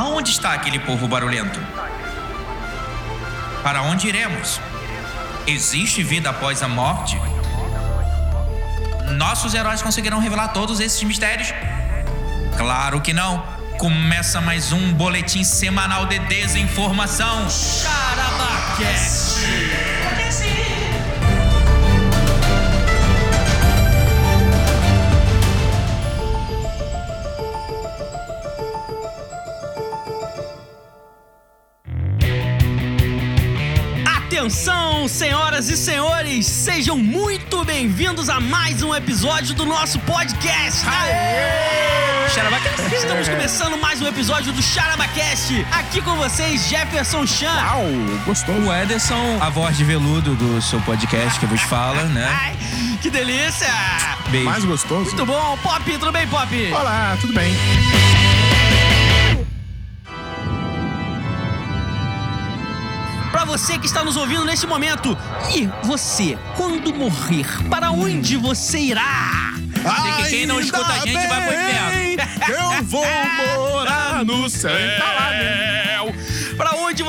Aonde está aquele povo barulhento? Para onde iremos? Existe vida após a morte? Nossos heróis conseguirão revelar todos esses mistérios? Claro que não. Começa mais um boletim semanal de desinformação. Charabacast. Atenção, senhoras e senhores, sejam muito bem-vindos a mais um episódio do nosso podcast. Aê! Estamos começando mais um episódio do Charabacast. Aqui com vocês, Jefferson Chan. Au, gostou. O Ederson, a voz de veludo do seu podcast que vos fala, né? Ai, que delícia! Beijo. Mais gostoso. Muito bom, Pop, tudo bem, Pop? Olá, tudo bem? Você que está nos ouvindo neste momento, e você, quando morrer, para onde você irá? que quem não escuta a gente vai pro inferno. Eu vou morar no céu. Tá lá, né?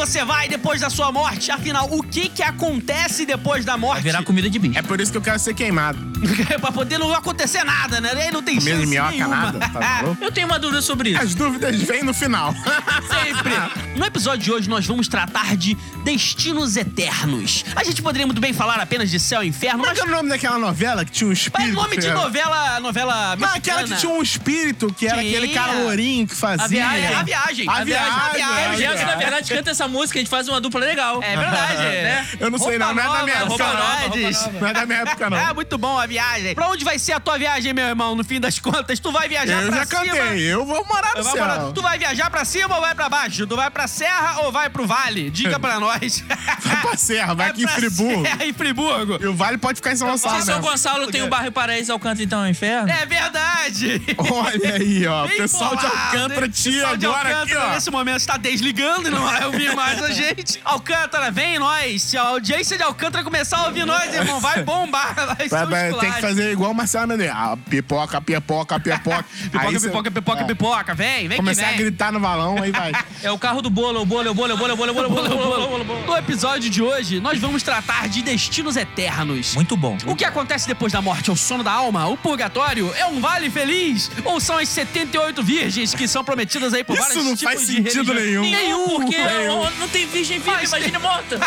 Você vai depois da sua morte? Afinal, o que que acontece depois da morte? Vai virar comida de bicho. É por isso que eu quero ser queimado. pra poder não acontecer nada, né? Aí não tem Comida chance minhoca, nenhuma. nada. Tá? Eu tenho uma dúvida sobre isso. As dúvidas vêm no final. Sempre. No episódio de hoje, nós vamos tratar de destinos eternos. A gente poderia muito bem falar apenas de céu e inferno, Como é mas... que é o nome daquela novela que tinha um Mas espírito? nome de novela, novela Não, aquela que mexicana. tinha um espírito, que era Tinha. aquele cara lourinho que fazia. A viagem, a viagem. A A viagem, a viagem. viagem. a O Jefferson, na viagem. verdade, canta essa música, a gente faz uma dupla legal. É verdade. Né? Eu não sei não, não é da minha Roupa época nova, não. Não é da minha época não. É, muito bom a viagem. Pra onde vai ser a tua viagem, meu irmão, no fim das contas? Tu vai viajar Eu pra já cima... cantei, eu vou morar no Vai céu. morar- Tu vai viajar pra cima ou vai pra baixo? Tu vai pra serra ou vai pro vale? Diga pra nós. Vai pra serra, vai aqui em Friburgo. Serra, em Friburgo. E o vale pode ficar em São Gonçalo. Se São. Gonçalo tem o bairro Paraíso Alcântara, então é um inferno? É verdade. Olha aí, ó. Bem pessoal de Alcântara tia agora aqui, ó. nesse momento está desligando e não vai ouvir mais a gente. Alcântara, vem nós. Se a audiência de Alcântara começar a ouvir nós, irmão, vai bombar. Vai ser Vai- um vai- tem que fazer igual o Marcelo Menezes. Ah, pipoca, pipoca, pipoca. Pipoca, Aí cê- pipoca, pipoca, é, pipoca. Vem, vem Começar que a gritar no balão, aí vai. É o carro do bolo, o bolo, o bolo, o bolo, o bolo, o bolo, o bolo, o bolo, o bolo, bolo. No episódio de hoje, nós vamos tratar de destinos eternos. Muito bom. O que acontece depois da morte? É o sono da alma? O purgatório? É um vale feliz? Ou são as 78 virgens que são prometidas aí por Isso vários não tipos faz de sentido religiões? nenhum. Nenhum, Porque nenhum. Não tem virgem viva, Mas- imagina morta.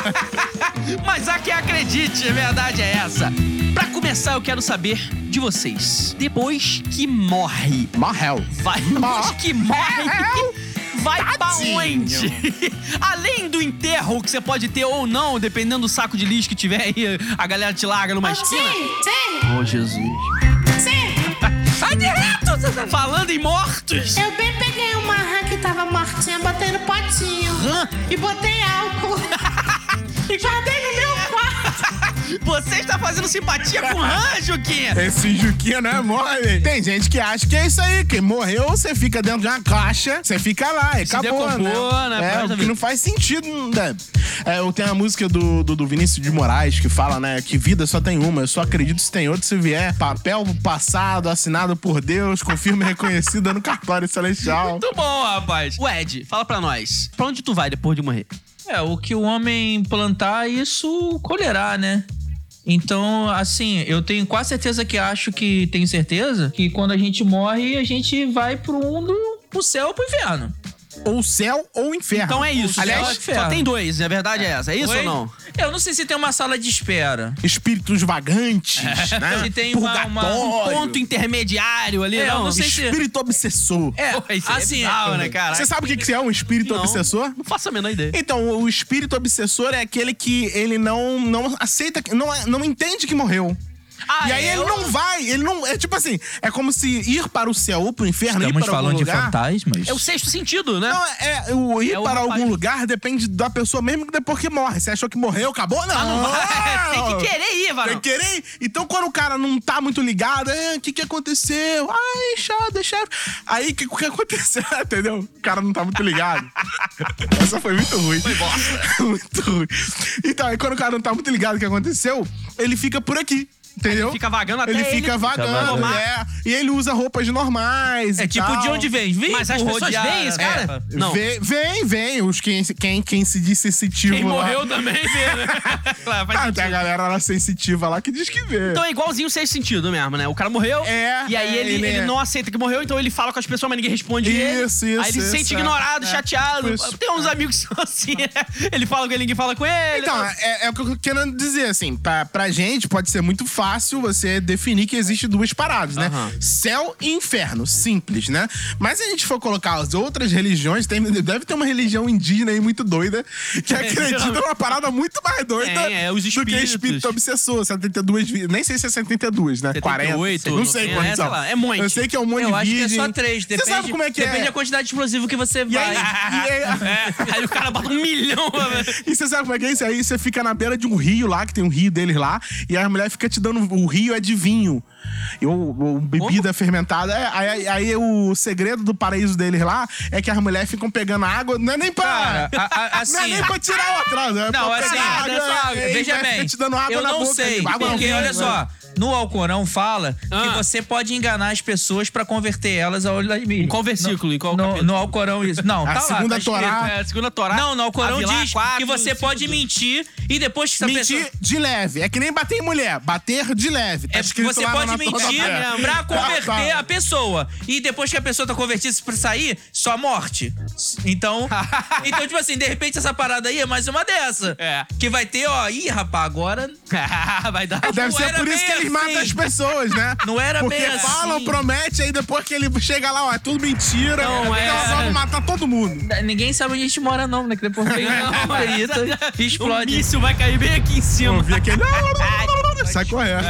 Mas há quem acredite, a verdade é essa. Pra começar, eu quero saber de vocês. Depois que morre, Morreu. vai depois que morre, vai pra Tadinho. onde? Além do enterro que você pode ter ou não, dependendo do saco de lixo que tiver aí, a galera te larga numa esquina. Sim, sim, Ô, Jesus. Sai de reto! Falando em mortos. Eu bem peguei uma rã que tava mortinha, botei no potinho. Rã? E botei álcool. e guardei no meu. Você está fazendo simpatia com rã, Juquinha? Esse Juquinha não é mole. Tem gente que acha que é isso aí, que morreu, você fica dentro de uma caixa, você fica lá e Se acabou, decompor, né? É, o que vida. não faz sentido. Né? É, eu tenho a música do, do, do Vinícius de Moraes que fala, né, que vida só tem uma, eu só acredito se tem outra se vier. Papel passado, assinado por Deus, com firma reconhecida no cartório celestial. Muito bom, rapaz. O Ed, fala pra nós. Pra onde tu vai depois de morrer? É, o que o homem plantar, isso colherá, né? Então, assim, eu tenho quase certeza que acho que tenho certeza que quando a gente morre, a gente vai pro mundo, pro céu ou pro inferno. Ou céu ou inferno. Então é isso. Aliás, só, tem dois, a verdade é essa. É isso Oi? ou não? Eu não sei se tem uma sala de espera. Espíritos vagantes, né? Se tem uma- uma- um. Ponto intermediário ali, É, eu não? não sei se- Espírito obsessor. É, Pô, é assim, bizarro, né, cara? Você sabe o que que é um espírito Não. obsessor? Não faço a menor ideia. Então, o espírito obsessor é aquele que ele não, não aceita, não, não entende que morreu. Ah, e aí é? ele não vai, ele não. É tipo assim, é como se ir para o céu ou pro inferno, ir Estamos para algum falando de lugar. fantasmas? É o sexto sentido, né? Não, é, é, o ir É o para rapaz. algum lugar depende da pessoa mesmo que depois que morre. Você achou que morreu, acabou? Não. Ah, não vai. Tem que querer ir, Tem varão. que querer ir. Então, quando o cara não tá muito ligado, é, o que que aconteceu? Ai, chato, chefe. Aí, o que, o que aconteceu? Entendeu? O cara não tá muito ligado. Essa foi muito ruim. Foi bosta. muito ruim. Então, aí quando o cara não tá muito ligado o que aconteceu, ele fica por aqui. Entendeu? Ele fica vagando até Ele ele fica vagando, vagando. é. E ele usa roupas normais. É e tipo tal. de onde vem? Vem Mas as pessoas veem esse cara? É. Não. Vem, vem, vem. Os quem, quem, quem se diz sensitivo Quem lá. morreu também vê, né? Claro, faz Ah, tem a galera lá sensitiva lá que diz que vê. Então é igualzinho sem sentido mesmo, né? O cara morreu. É, E aí é, ele, ele ele é. não aceita que morreu, então ele fala com as pessoas, mas ninguém responde ele. Isso, isso, Aí ele se isso, sente é. ignorado, É. chateado. Isso. Tem uns amigos que são assim, né? Ele fala com ele, ninguém fala com ele. Então, é, é o que eu tô querendo dizer, assim, pra, pra gente pode ser muito fácil você definir que existe duas paradas, né? Aham. Céu e inferno, simples, né? Mas se a gente for colocar as outras religiões, tem, deve ter uma religião indígena aí muito doida que acredita numa parada muito mais doida É, é, os do que espírito obsessor, 72 vidas. Nem sei se é 72, né? 78, 40, não sei é, quantos sei são. é muito. Eu sei que é um monte Eu de acho que é só três. Depende, Você sabe como é que depende é? da quantidade de explosivo que você E vai. aí, aí- É, aí o cara bota um milhão. E você sabe como é que é isso? Aí você fica na beira de um rio lá, que tem um rio deles lá, e a mulher fica te dando. O rio é de vinho. E o, o bebida fermentada. É, aí, aí o segredo do paraíso deles lá é que as mulheres ficam pegando água. Não é nem pra. Cara, a- a- não é assim- nem pra tirar o atraso. É Não, assim, água, água, e veja bem. te dando água eu na não boca. sei, Água não, porque vinho, olha né? só, no Alcorão fala Ah. que você pode enganar as pessoas pra converter elas ao islamismo. Em qual versículo? Em qual no, no Alcorão isso. Não, A tá lá, segunda tá escrito. Torá. É, segunda Torá. Não, no Alcorão Avilá diz quatro, que você cinco, pode mentir e depois que essa Mentir pessoa... de leve. É que nem bater em mulher. Bater de leve. Tá É, você lá pode mentir rodapé. pra converter Tá, tá. a pessoa. E depois que a pessoa tá convertida pra sair, só morte. Então, então, tipo assim, de repente essa parada aí é mais uma dessa. É. Que vai ter, ó, ih, rapaz, agora Vai dar. Deve Não ser por isso bem que assim. matam as pessoas, né? Não era Porque bem falam, assim. promete, aí depois que ele chega lá, ó, é tudo mentira. Não é. Vão matar todo mundo. Ninguém sabe onde a gente mora, não, né? Que depois vem uma margarita e O explode. míssil vai cair bem aqui em cima. Vi aquele... Sai correndo.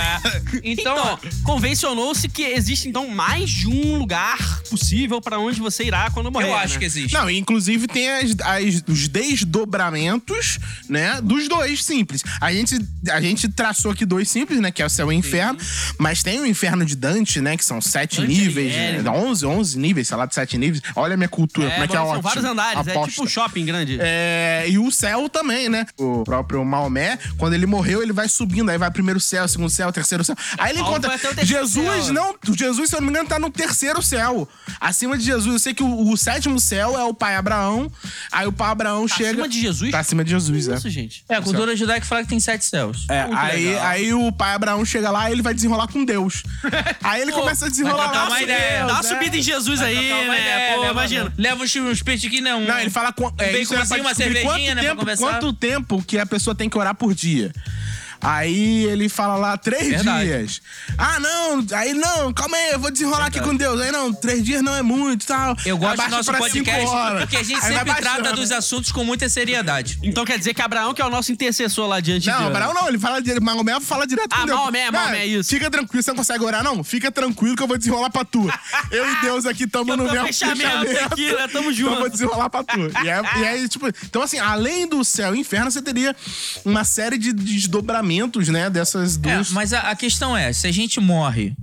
Então, Então, convencionou-se que existe então mais de um lugar possível pra onde você irá quando morrer. eu acho né? que existe. Não, inclusive tem as, as- os desdobramentos, né? Dos dois simples. A gente, a gente traçou aqui dois simples, né? Que é o céu e o inferno. Mas tem o inferno de Dante, né? Que são sete Dante níveis. Alighieri. Né, 11, 11 níveis, sei lá, de sete níveis. Olha a minha cultura, como é que é são ótimo. vários andares, é Aposta. tipo um shopping grande. É, e o céu também, né? O próprio Maomé, quando ele morreu, ele vai subindo. Aí vai primeiro céu, segundo céu, terceiro céu. Aí ele Paulo encontra. Jesus, céu. não. Jesus, se eu não me engano, tá no terceiro céu. Acima de Jesus. Eu sei que o, o sétimo céu é o pai Abraão. Aí o pai Abraão Tá chega. acima de Jesus? Tá acima de Jesus, é. Isso, gente. É, a cultura judaica fala que tem sete céus. É, Muito aí, legal. aí o pai Abraão chega lá e ele vai desenrolar com Deus. aí ele começa a desenrolar lá. uma com ideia. Deus, Dá uma é. subida em Jesus aí, uma né? ideia, Pô, leva- imagina. Leva uns, uns peitos aqui, não. Não, ele fala com, é, bem isso é pra cozinho, uma descobrir cervejinha, quanto né, pra tempo, conversar. quanto tempo que a pessoa tem que orar por dia. Aí ele fala lá, três Verdade. dias. Ah, não, aí não, calma aí, eu vou desenrolar aqui com Deus. Aí não, três dias não é muito e tal. Eu gosto do nosso podcast porque a gente Aí sempre trata dos assuntos com muita seriedade. Então quer dizer que Abraão, que é o nosso intercessor lá diante de Não, Deus. Abraão não, ele fala direto. Maomé fala direto Ah, com Deus. Maomé, Não, Maomé, isso. Fica tranquilo, você não consegue orar, não? Fica tranquilo que eu vou desenrolar pra tu. Eu e Deus aqui estamos no mesmo fechamento aqui, né? Tamo junto. Então eu vou desenrolar pra tu. E é- e aí, tipo, então assim, além do céu e inferno, você teria uma série de desdobramentos, né, dessas É, duas. mas a, a questão é, se a gente morre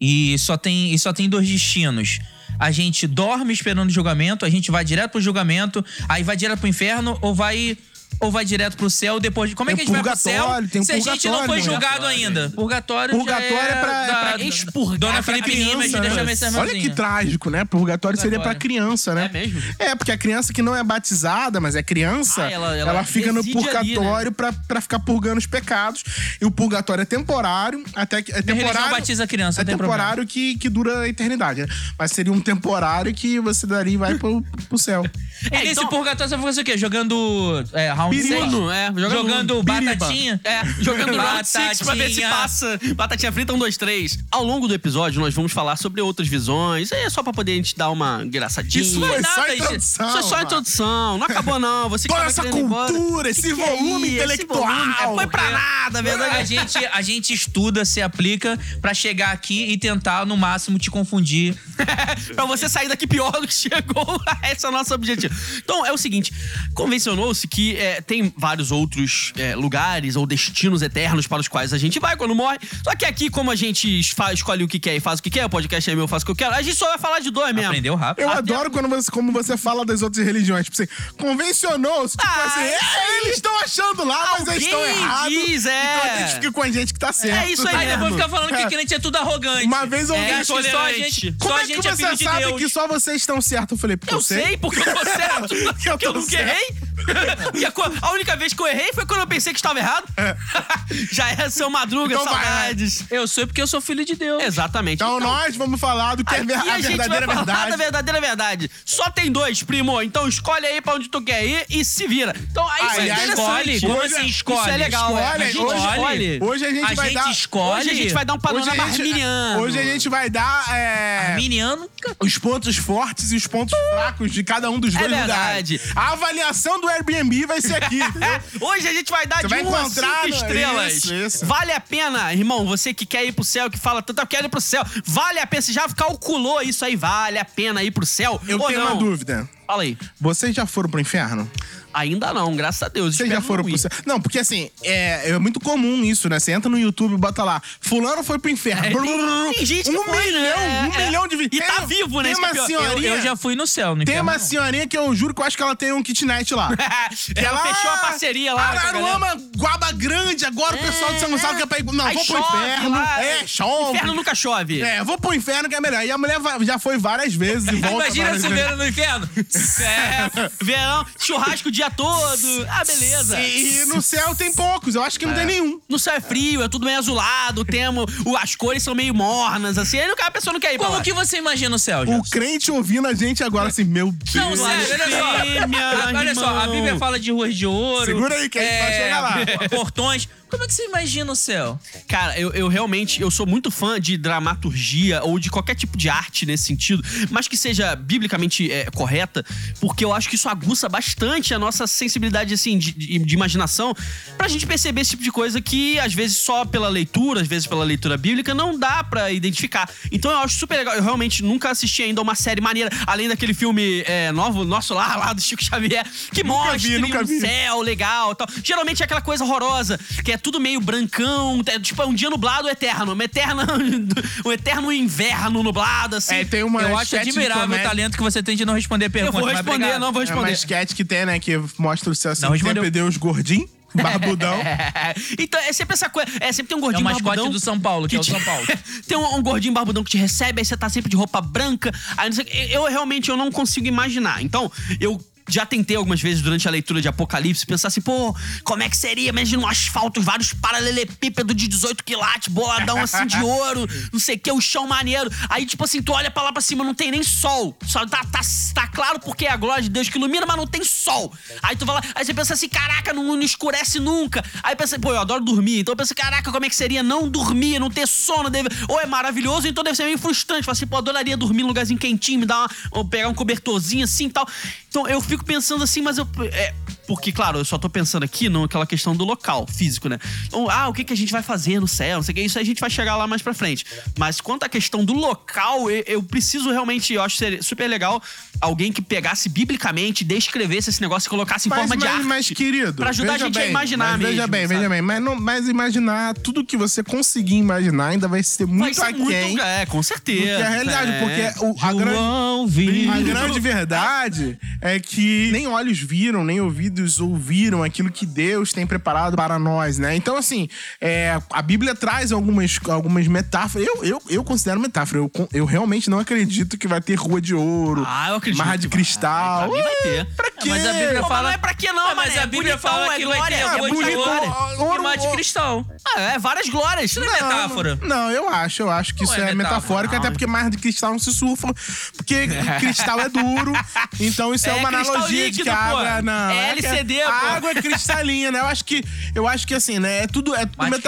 e só tem, e só tem dois destinos, a gente dorme esperando o julgamento, a gente vai direto pro julgamento, aí vai direto pro inferno ou vai ou vai direto pro céu depois de... Como é que a gente vai pro céu purgatório, tem um se a gente não foi purgatório, julgado ainda? Purgatório, Purgatório já é pra- é da- pra da- expurgar, Dona é pra Felipe Limas, né? deixa eu ver se é Olha que trágico, né? Purgatório seria pra criança, né? É mesmo? É, porque a criança que não é batizada, mas é criança, Ah, ela- ela, ela fica no reside ali, purgatório pra, pra ficar purgando os pecados. E o purgatório é temporário, até que. É temporário. batiza a criança, É temporário que, que dura a eternidade, né? Mas seria um temporário que você daria e vai pro, pro céu. E nesse então- purgatório você vai fazer o quê? Jogando é, round? Uno, é, jogando Jogando batatinha? É, jogando round six pra ver se passa. Batatinha frita, um, dois, três. Ao longo do episódio, nós vamos falar sobre outras visões. É só pra poder a gente dar uma engraçadinha. Isso foi nada, só a gente. introdução. Isso é só a mano. introdução. Não acabou, não. Você Toda essa cultura, esse Que que é volume isso? Esse intelectual. volume? É, Foi pra nada, verdade. A gente, a gente estuda, se aplica pra chegar aqui e tentar, no máximo, te confundir. pra você sair daqui pior do que chegou. Esse é o nosso objetivo Então, é o seguinte: convencionou-se que é, tem vários outros é, lugares ou destinos eternos para os quais a gente vai quando morre. Só que aqui, como a gente faz, escolhe o que quer e faz o que quer, o podcast é meu, eu faço o que eu quero, a gente só vai falar de dois mesmo. Aprendeu rápido. Eu adoro quando você, como você fala das outras religiões. Tipo assim, convencionou-se. Tipo Ah, assim, é é, eles estão achando lá, mas eles estão Alguém errados. diz, é. Então a gente fica com a gente que tá certo. É isso aí Aí depois fica falando que É. crente é tudo arrogante. Uma vez eu É, acho que só a gente, Como só a é que gente é você filho de sabe Deus. que só vocês estão certos? Eu falei, porque eu, Eu sei, porque eu tô certo. Que eu Porque eu nunca errei. E a, co- a única vez que eu errei foi quando eu pensei que estava errado. Já é seu madruga, Então vai. saudades. Eu sou porque eu sou filho de Deus. Exatamente. Então, nós vamos falar do que é Aqui ver- a, a gente verdadeira vai falar verdade. da verdadeira verdade. Só tem dois, primo. Então escolhe aí pra onde tu quer ir e se vira. Então aí isso é interessante. Escolhe? Como Hoje- assim isso escolhe? é legal, é. Escolhe, A gente hoje- escolhe. Hoje a gente A vai gente dar... escolhe. Hoje a gente vai dar um Hoje panorama a, gente, arminiano. hoje a gente vai dar é, Arminiano. os pontos fortes e os pontos fracos de cada um dos É dois verdade. lugares. A avaliação do Airbnb vai ser aqui. Hoje a gente vai dar Você de vai 1 a encontrar 5 no- estrelas. Isso, isso. Vale a pena, irmão, você que quer ir pro céu, que fala tanto, eu quero ir pro céu. Vale a pena, você já calculou isso aí, vale a pena ir pro céu Eu tenho não? uma dúvida. Fala aí. Vocês já foram pro inferno? Ainda não, graças a Deus. Vocês já foram pro céu? Não, porque assim, é, é muito comum isso, né? Você entra no YouTube e bota lá, fulano foi pro inferno. É, tem- tem gente que um foi, milhão, né? um É. milhão de E vídeos. tá vivo, né? Tem é uma pior. Eu, senhorinha... eu já fui no céu, no Tem uma não. senhorinha que eu juro que eu acho que ela tem um kitnet lá. Ela fechou a parceria lá. Araruama, Guaba Grande, agora o pessoal de São Gonçalo quer pra ir. Não, Aí vou pro inferno. lá. É, chove. Inferno nunca chove. É, vou pro inferno que é melhor. E a mulher já foi várias vezes e volta Imagina se vendo no inferno. É, verão, churrasco o dia todo. Ah, beleza. E no céu tem poucos, eu acho que não tem nenhum. No céu é frio, é tudo meio azulado, temo, o, as cores são meio mornas, assim. Aí a pessoa não quer ir pra Como lá. que você imagina o céu, O Jefferson? crente ouvindo a gente agora assim, meu Deus. Não, sério, olha só. Olha só, a. Bíblia fala de ruas de ouro. Segura aí que a gente vai chegar lá. Portões. Como é que você imagina o céu? Cara, eu, eu realmente eu sou muito fã de dramaturgia ou de qualquer tipo de arte nesse sentido, mas que seja biblicamente é, correta, porque eu acho que isso aguça bastante a nossa sensibilidade assim de, de- de imaginação pra gente perceber esse tipo de coisa que às vezes só pela leitura, às vezes pela leitura bíblica não dá pra identificar. Então eu acho super legal. Eu realmente nunca assisti ainda uma série maneira, além daquele filme é, novo, nosso lá, lá do Chico Xavier, que Nunca mostra vi, nunca um vi. céu legal e tal. Geralmente é aquela coisa horrorosa, que é tudo meio brancão, é, tipo, é um dia nublado eterno, uma eterna, um eterno inverno nublado, assim. É, tem uma eu acho admirável o comédia- talento que você tem de não responder eu perguntas. vou mas responder, não vou É uma responder. sketch que tem, né, que mostra o céu assim, Não respondeu. sempre Deus gordinho, barbudão. Então é sempre essa coisa, é sempre tem um É o gordinho mascote barbudão. do São Paulo, que, é o São Paulo. tem um, um gordinho barbudão que te recebe, aí você tá sempre de roupa branca. Aí não sei, o quê. eu realmente eu não consigo imaginar. Então, eu já tentei algumas vezes durante a leitura de Apocalipse pensar assim, pô, como é que seria? Imagina um asfalto, vários paralelepípedos de 18 quilates, boladão assim de ouro, não sei o que, o chão maneiro. Aí, tipo assim, tu olha pra lá pra cima, não tem nem sol. Só tá, tá, tá claro porque é a glória de Deus que ilumina, mas não tem sol. Aí tu lá, aí você pensa assim, caraca, não, não escurece nunca. Aí pensa, pô, eu adoro dormir. Então eu penso, caraca, como é que seria não dormir, não ter sono? Deve... Ou é maravilhoso, então deve ser meio frustrante. Fala assim, pô, adoraria dormir num lugarzinho quentinho, me dar uma, ou pegar um cobertorzinho assim e tal. Então eu fico pensando assim, mas eu. É, porque, claro, eu só tô pensando aqui naquela questão do local físico, né? Então, ah, o que, que a gente vai fazer no céu? Não sei o que. Isso aí a gente vai chegar lá mais pra frente. Mas quanto à questão do local, eu, eu preciso realmente, eu acho super legal alguém que pegasse biblicamente, descrevesse esse negócio e colocasse em Mas, forma de mas, arte. mas, querido. Pra ajudar a veja gente a bem, imaginar mas Veja mesmo, bem, sabe? veja bem. Mas, não, mas imaginar tudo que você conseguir imaginar ainda vai ser Vai muito ser aquém. muito. É, com certeza. Porque a realidade, é. porque o, a grande. João viu. A grande verdade é que nem olhos viram, nem ouvidos ouviram aquilo que Deus tem preparado para nós, né? Então, assim, é, a Bíblia traz algumas, algumas metáforas. Eu, eu, eu considero metáfora. Eu, eu realmente não acredito que vai ter rua de ouro, Ah, eu acredito. marra de que vai. cristal. Pra mim vai ter. Pra quê? mas a Bíblia Pô, fala- mas não é pra quê não, Ah, mas mané? a Bíblia Bonitão, fala é que vai ter glória. É rua de ouro ouro, e mar de cristal. Ah, é várias glórias. Não é metáfora. Não, eu acho, eu acho que Não isso é é, metafórico, não. até porque mar de cristal não se surfa, porque cristal é duro, então isso é, É uma analogia de líquido, que a água não, É a pô. água é cristalina, né? Eu acho que eu acho que assim, né, é tudo é tudo não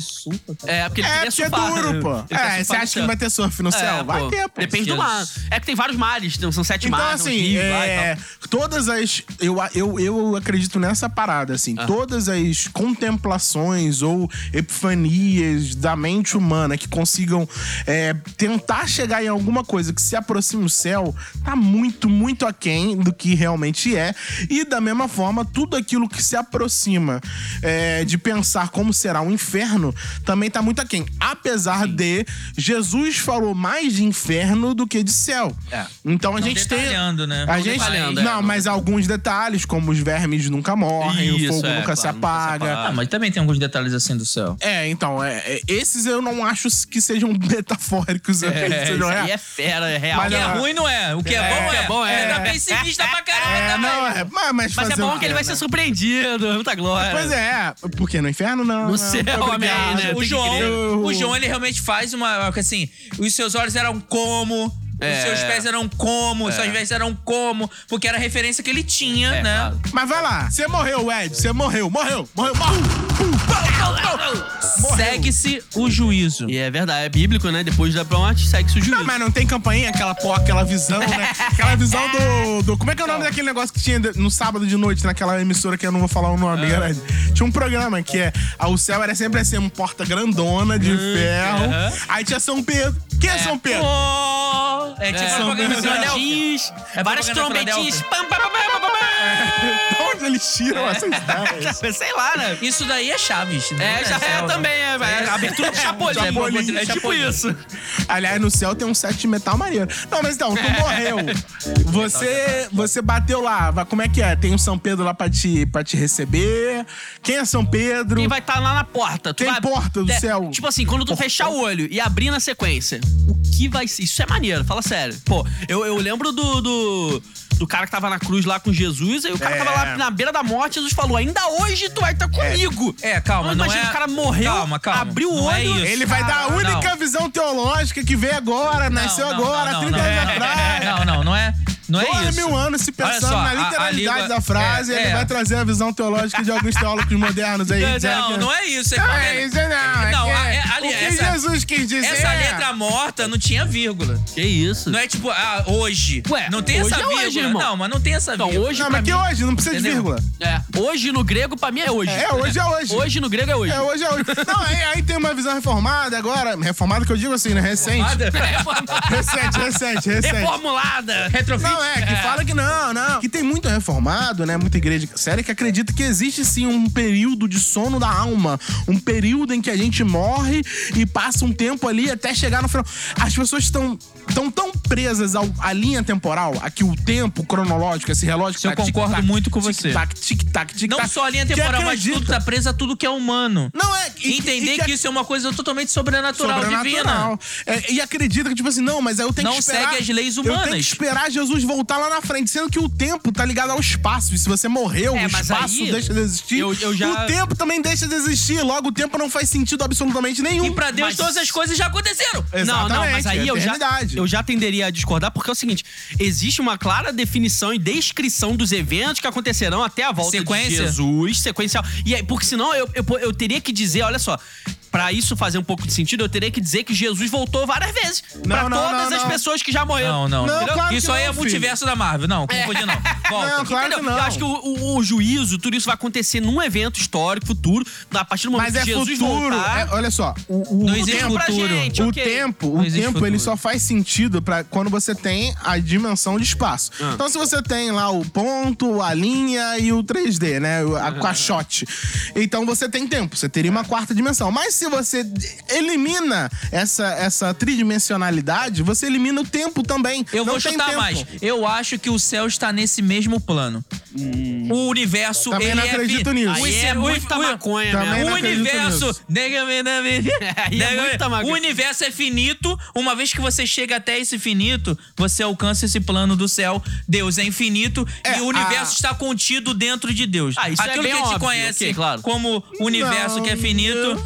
supa. É, porque ele É, queria porque é duro, pô. Ele quer É, surfar você no acha que céu. não vai ter surf no céu? É, vai pô. ter, pô. Depende do mar. É que tem vários mares, tem- são sete Então, mares, assim, uns rios lá e é, tal. todas as. Eu, eu, eu acredito nessa parada, assim. Ah. Todas as contemplações ou epifanias da mente humana que consigam é, tentar chegar em alguma coisa que se aproxime do céu, tá muito, muito aquém do que realmente é. E da mesma forma, tudo aquilo que se aproxima é, de pensar como será o inferno também tá muito aquém. Apesar de Jesus falou mais de inferno do que de céu. É. Então a Não gente tem. né? A Não gente, é, não, não mas alguns detalhes, como os vermes nunca morrem, Isso, o fogo é, nunca, se claro, nunca se apaga. apaga. Ah, mas também tem alguns detalhes assim do céu. É, então, é, é, esses eu não acho que sejam metafóricos, É, sejam reais. é fera, é real. Mas O que é ruim não é. O que é, É, bom é. é bom é. Ele tá pessimista pra caramba É, também. não, é, mas, mas, Mas é fazer bom o que ele vai né? ser surpreendido. Muita glória. Pois é, porque no inferno não. No não, céu, muito amém, né? O João, o João, ele realmente faz uma. Assim, os seus olhos eram como. É. Os seus pés eram como, suas vestes eram como, porque era a referência que ele tinha, É, né? claro. Mas vai lá, você morreu, Ed, você morreu, morreu, morreu, morreu. Morreu. Segue-se o juízo. E é verdade, é bíblico, né? Depois da morte, segue-se o juízo. Não, mas não tem campainha, aquela porra, aquela visão, né? Aquela visão do, do- Como é que é o nome daquele negócio que tinha no sábado de noite, naquela emissora que eu não vou falar o nome, Ah. galera? Tinha um programa que é. ah, O céu era sempre assim, uma porta grandona de ferro. aham. Aí tinha São Pedro. Quem é, São Pedro? Oh, é tipo É, propaganda Filadélfia. trombetinhos, É várias trombetinhas. Filadélfia. Pam, pam, pam, pam, pam, De onde eles tiram essas ideias? Sei lá, né? Isso daí é Chaves. né? É, já é Céu, também, é, é, a abertura do Chapolin. Chapolin, É tipo Chapolin. isso. Aliás, no céu tem um set de metal maneiro. Não, mas então, tu morreu. Você, você bateu lá. vai- Como é que é? Tem um São Pedro lá pra te, pra te receber. Quem é São Pedro? Quem vai estar lá na porta? Tu Tem vai- porta do É, céu. Tipo assim, quando tu fechar o olho e abrir na sequência, o que vai ser? Isso é maneiro, fala sério. Pô, eu, eu lembro do, do, do cara que tava na cruz lá com Jesus, aí o cara É. tava lá na beira da morte, Jesus falou: ainda hoje tu vai estar comigo. É, calma, não imagina, é- o cara morreu, Calma, calma. abriu o é olho. isso. Ele vai dar a única não. visão teológica que veio agora, nasceu não, agora, não, 30 não, anos atrás. Não, não, não é, não é Dois isso. mil anos se pensando só, na a- a literalidade língua- da frase, é, ele é. vai trazer a visão teológica de alguns teólogos modernos aí. Não, que- não é isso. É Não, é isso não. é Não, que- a- é- o que essa- Jesus quis dizer Essa é- letra morta não tinha vírgula. Que isso? Não é tipo, ah, hoje. Ué, não tem hoje essa é hoje, vírgula. irmão. não, mas não tem essa Então, vírgula. hoje Não, mas que mim... hoje, não precisa de Entendeu? vírgula. É, hoje no grego pra mim é hoje. É, hoje é hoje. Hoje no grego é hoje. É, hoje é hoje. Não, aí, aí tem uma visão reformada agora. Reformada que eu digo assim, né? Recente. Recente, recente, recente. Reformulada. Retrofit. Não, é, que fala que não, não. Que tem muito reformado, né? Muita igreja séria que acredita que existe sim um período de sono da alma. Um período em que a gente morre e passa um tempo ali até chegar no final. As pessoas estão tão, tão presas ao, à linha temporal, aqui o tempo cronológico, esse relógio que Eu tá concordo tic-tac, muito com você. Tic-tac, tic-tac, tic-tac. Não só a linha que temporal, mas tudo tá preso a tudo que é humano. Não é. e- Entender e que, isso é uma coisa totalmente sobrenatural, divina. Sobrenatural. É, e acredita que, tipo assim, não, mas aí eu tenho Não que esperar... segue as leis Eu tenho humanas. que esperar Jesus voltar lá na frente, sendo que o tempo tá ligado ao espaço. E se você morreu, É, o espaço aí, deixa de existir. eu- eu já- O tempo também deixa de existir. Logo, o tempo não faz sentido absolutamente nenhum. E pra Deus Mas- todas as coisas já aconteceram. Não, não, mas aí é eu já, eu já tenderia a discordar, porque é o seguinte: existe uma clara definição e descrição dos eventos que acontecerão até a volta Sequência? de Jesus, sequencial. E aí, porque senão eu, eu, eu teria que dizer, olha só. Pra isso fazer um pouco de sentido, eu teria que dizer que Jesus voltou várias vezes. pra não, todas não, as não. pessoas que já morreram. Não, não. Não, claro isso aí não, é multiverso da Marvel. Não, confunde não. Volta. Não, claro Entendeu? que não. Eu acho que o, o- o juízo, tudo isso vai acontecer num evento histórico, futuro, a partir do momento Mas é que Jesus futuro. voltar. é- olha só, o, o, Não o existe tempo, futuro. gente, o ok. tempo, Não o tempo ele só faz sentido para quando você tem a dimensão de espaço. Ah. Então, se você tem lá o ponto, a linha e o 3D, né? o- A caixote. Então você tem tempo, você teria uma quarta dimensão. Mas se você elimina essa, essa tridimensionalidade, você elimina o tempo também. Eu Não vou tem chutar tempo. mais. Eu acho que o céu está nesse mesmo plano. O universo, Também ele não é acredito fi- nisso. O Aí é o- muita o- maconha Também mesmo. não O universo. nisso. Nega me na vida. Aí é muita maconha. O universo é finito. Uma vez que você chega até esse finito, você alcança esse plano do céu. Deus é infinito É, e o universo a- está contido dentro de Deus. Ah, isso é Aquilo bem que a gente óbvio, conhece ok, claro. como universo que é finito,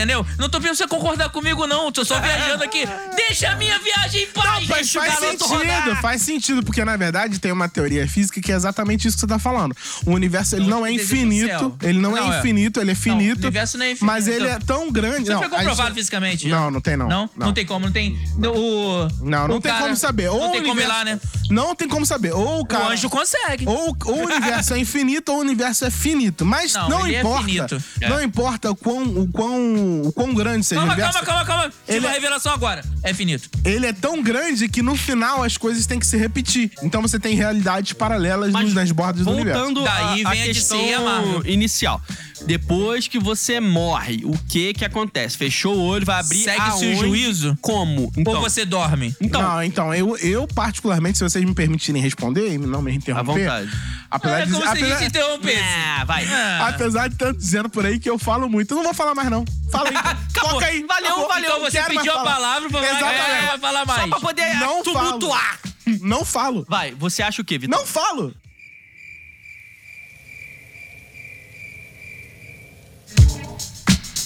entendeu? Não tô pedindo pra você concordar comigo, não. Tô só viajando aqui. Deixa a minha viagem em paz. Mas deixa o faz sentido, rodar. faz sentido, porque na verdade tem uma teoria física que é exatamente isso que você tá falando. O universo ele não é existe no infinito, ele não, Não, é é. infinito, ele é finito. o universo não é infinito. Mas ele é tão grande. Isso não, foi comprovado gente- fisicamente? Não, não tem não. Não? Não, tem como, não tem. O, Não, não o tem cara- como saber. Ou Não o tem como ir lá, né? Não tem como saber. Ou o O cara. anjo consegue. Ou, ou o universo é infinito ou o universo é finito. Mas Não, não, é importa. finito. Não importa o quão, o, quão, o quão grande seja Calma, o universo. calma, calma, calma. Tive Ele uma é- revelação agora. É finito. Ele é tão grande que no final as coisas têm que se repetir. Então você tem realidades paralelas Mas nos- nas bordas do universo. Voltando Daí a questão e a Marvel. inicial. Depois que você morre, o que que acontece? Fechou o olho, vai abrir Segue-se o juízo? Como? Então, Ou você dorme? então não, então, eu, eu particularmente, se vocês me permitirem responder e não me interromper. À vontade. Apesar É de como se a apesar- gente interrompesse. Ah, vai. Ah. Apesar de tanto dizendo por aí que eu falo muito. Eu não vou falar mais, não. Fala aí. Acabou. Foca aí. Valeu, Acabou. valeu. Então você pediu a falar. palavra pra falar, Exatamente. é, vai falar mais. Só pra poder Não tumultuar. Não falo. Vai, você acha o quê, Vitor? Não falo.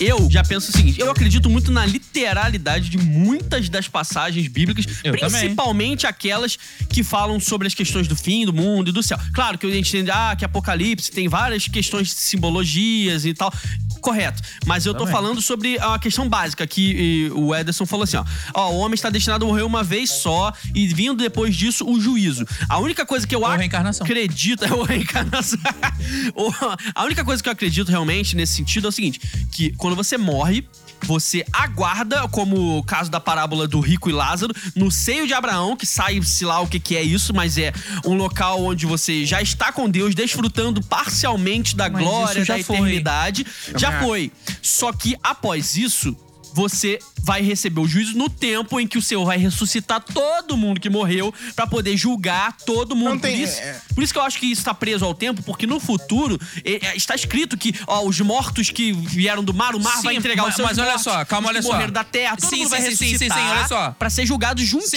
Eu já penso o seguinte: eu acredito muito na literalidade de muitas das passagens bíblicas, Eu também. principalmente aquelas que falam sobre as questões do fim, do mundo e do céu. Claro que a gente entende, ah, que Apocalipse tem várias questões de simbologias e tal. Correto. Mas eu tô Também. falando sobre a questão básica que o Ederson falou assim: ó, ó, o homem está destinado a morrer uma vez só e vindo depois disso o juízo. A única coisa que eu ac- reencarnação. acredito. Ou reencarnação. Ou- a única coisa que eu acredito realmente nesse sentido é o seguinte: que quando você morre. Você aguarda, como o caso da parábola do rico e Lázaro, no seio de Abraão, que sai-se lá o que, que é isso, mas é um local onde você já está com Deus, desfrutando parcialmente da Mas glória, da foi. eternidade. Já foi. Só que após isso, você vai receber o juízo no tempo em que o Senhor vai ressuscitar todo mundo que morreu pra poder julgar todo mundo. Não tem- por, isso, é- por isso que eu acho que isso tá preso ao tempo, porque no futuro é, é, está escrito que ó, os mortos que vieram do mar, o mar vai Sim, entregar ma- os seus mas olha só, calma, olha só. morreram da terra, todo Sim, mundo vai sim, sim, sim, sim, ressuscitar sim, olha só. pra ser julgado juntinho.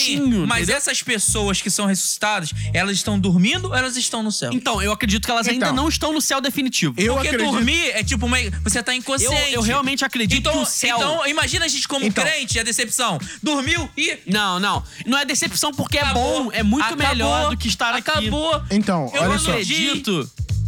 Sim, mas entendeu? essas pessoas que são ressuscitadas, elas estão dormindo ou elas estão no céu? Então, eu acredito que elas ainda Então. não estão no céu definitivo. Eu Porque acredito. dormir é tipo uma. Você tá Eu, inconsciente. eu realmente acredito então, que o céu... Então, imagina a gente como Então. crente, a decepção. Dormiu e. Não, não. Não é decepção porque Acabou. é bom, é muito Acabou. melhor do que estar aqui. Acabou. Então, Eu olha não só.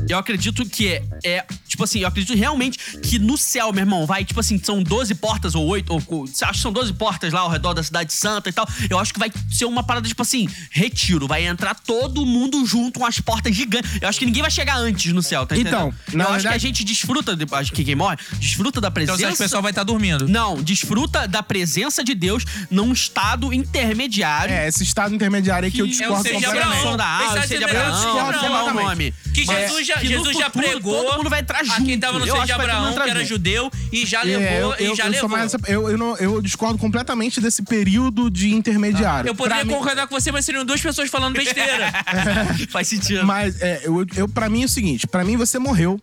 Eu acredito que é, é. Tipo assim, eu acredito realmente que no céu, meu irmão, vai, tipo assim, são 12 portas ou 8, ou. Acho que são 12 portas lá ao redor da cidade santa e tal. Eu acho que vai ser uma parada, tipo assim, retiro. Vai entrar todo mundo junto com as portas gigantes. Eu acho que ninguém vai chegar antes no céu, tá entendendo? Então, na eu acho que a verdade- gente desfruta, de- acho que quem morre, desfruta da Então, presença. se o pessoal vai estar dormindo. Não, desfruta da presença de Deus num estado intermediário. É, esse estado intermediário aí que eu Que discordo é o seja completamente. Abraão. da alma, é seja Abraão, seja sei Abraão. lá o nome. Que Mas Jesus já, que no Jesus já futuro pregou. Todo mundo vai entrar junto. A quem tava no Eu seio acho de que vai todo mundo Abraão, entrar que era junto. judeu, e já É, levou, eu, eu, e já eu sou levou. mais eu, eu, não- eu discordo completamente desse período de intermediário. Eu poderia Pra mim- concordar com você, mas seriam duas pessoas falando besteira. Faz sentido. Mas é, eu, eu, pra mim é o seguinte: pra mim você morreu.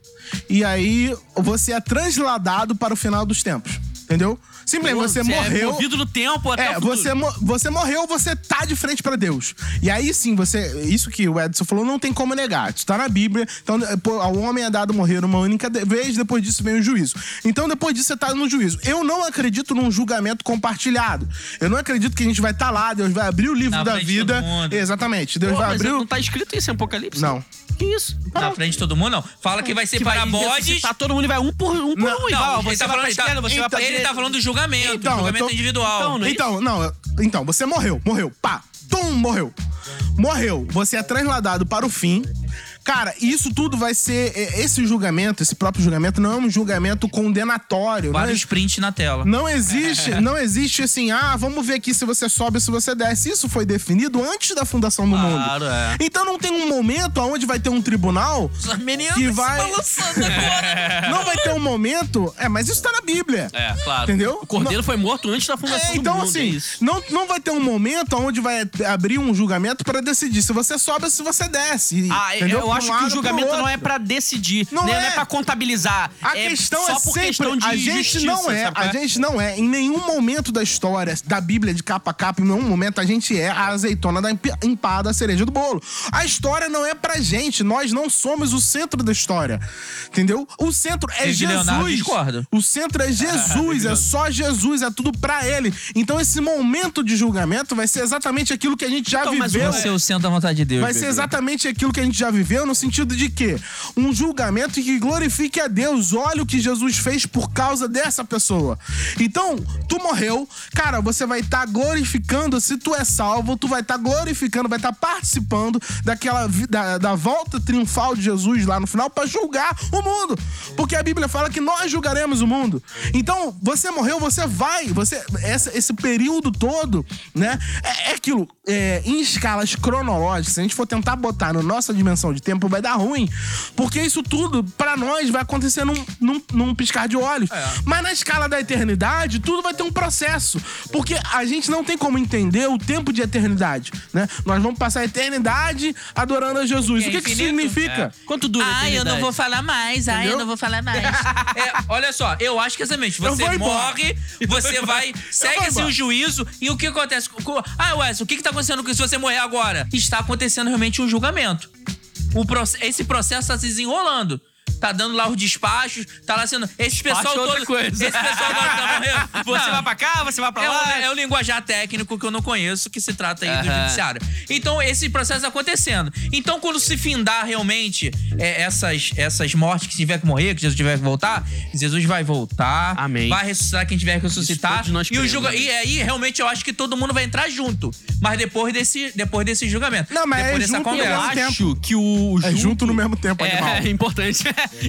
E aí você é transladado para o final dos tempos. Entendeu? Simplesmente você, É morreu. movido no tempo até É, você, mo- você morreu, você tá de frente pra Deus. E aí sim, você. Isso que o Edson falou não tem como negar. Isso tá na Bíblia. Então, pô, ao homem é dado morrer uma única de- vez, depois disso vem o juízo. Então, depois disso, você tá no juízo. Eu não acredito num julgamento compartilhado. Eu não acredito que a gente vai estar lá, Deus vai abrir o livro Na da frente de vida. todo mundo. Exatamente. Deus Pô, vai mas abrir o. não tá escrito isso em Apocalipse? Não. Que isso? Na frente de todo mundo, não. Fala que vai separar bodes. ressuscitar todo mundo e vai um por um por Não, um. Não, você ele tá vai pra falando, esquerda, você vai pra ele tá falando do julgamento, Então, julgamento tô- individual. Então, não é Então, não, então, você morreu, morreu. Pá, tum, morreu. Morreu. Você é transladado para o fim. Cara, isso tudo vai ser. é, Esse julgamento, esse próprio julgamento, não é um julgamento condenatório. Não, Vários é- prints na tela. não existe, não existe assim, ah, vamos ver aqui se você sobe ou se você desce. Isso foi definido antes da fundação do mundo. Claro, é. Então não tem um momento onde vai ter um tribunal Menino que vai. agora. Não vai ter um momento. É, mas isso tá na Bíblia. É, claro. Entendeu? O cordeiro foi morto antes da fundação É, do então, mundo. é assim, não, não vai ter um momento onde vai abrir um julgamento pra decidir se você sobe ou se você desce. Ah, entendeu? eu acho que o julgamento não é pra decidir, Não né? é. não é pra contabilizar. A é questão só é por sempre. questão de a gente justiça, não é, sabe a gente não é, em nenhum momento da história da Bíblia de capa a capa, em nenhum momento a gente é a azeitona da emp- empada, a cereja do bolo. A história não é pra gente, nós não somos o centro da história. Entendeu? O centro é Leonardo Jesus. discorda. O centro é Jesus, é só Jesus, é tudo pra ele. Então esse momento de julgamento vai ser exatamente aquilo que a gente já Então, mas viveu. Você é o centro da vontade de Deus. Vai ser bebê. exatamente aquilo que a gente já viveu no sentido de que um julgamento que glorifique a Deus. Olha o que Jesus fez por causa dessa pessoa. Então, tu morreu, cara, você vai estar glorificando, se tu é salvo, tu vai estar glorificando, vai estar participando daquela da, da volta triunfal de Jesus lá no final pra julgar o mundo. Porque a Bíblia fala que nós julgaremos o mundo. Então, você morreu, você vai, você essa- esse período todo, né? É, é aquilo, é, em escalas cronológicas, se a gente for tentar botar na nossa dimensão de tempo, vai dar ruim. Porque isso tudo, pra nós, vai acontecer num, num, num piscar de olhos. Mas na escala da eternidade, tudo vai ter um processo. Porque a gente não tem como entender o tempo de eternidade, né? Nós vamos passar a eternidade adorando a Jesus. É o que, que significa? Quanto dura a Ai, eu eternidade? não vou falar mais. Ai, eu não vou falar mais. É, olha só, eu acho que exatamente. Eu Você morre, você vai, segue assim o juízo. E o que acontece? Co- Ah, Wes, o que, que tá acontecendo com- se você morrer agora? Está acontecendo realmente um julgamento. O esse processo tá se desenrolando. Tá dando lá os despachos, tá lá sendo. Esse pessoal Despacho é outra todo. coisa. Esse pessoal tá morrendo. Você Não. vai pra cá, você vai pra É lá. um, é um linguajar técnico que eu não conheço, que se trata aí do judiciário. Então, esse processo acontecendo. Então, quando se findar realmente é, essas, essas mortes que tiver que morrer, que Jesus tiver que voltar, Jesus vai voltar. Amém. Vai ressuscitar quem tiver que ressuscitar. e, o julga... amém. e aí, realmente, eu acho que todo mundo vai entrar junto. Mas depois desse, depois desse julgamento. Não, mas depois é dessa junto Eu conversa. acho que o É junto no mesmo tempo, animal. É, é importante.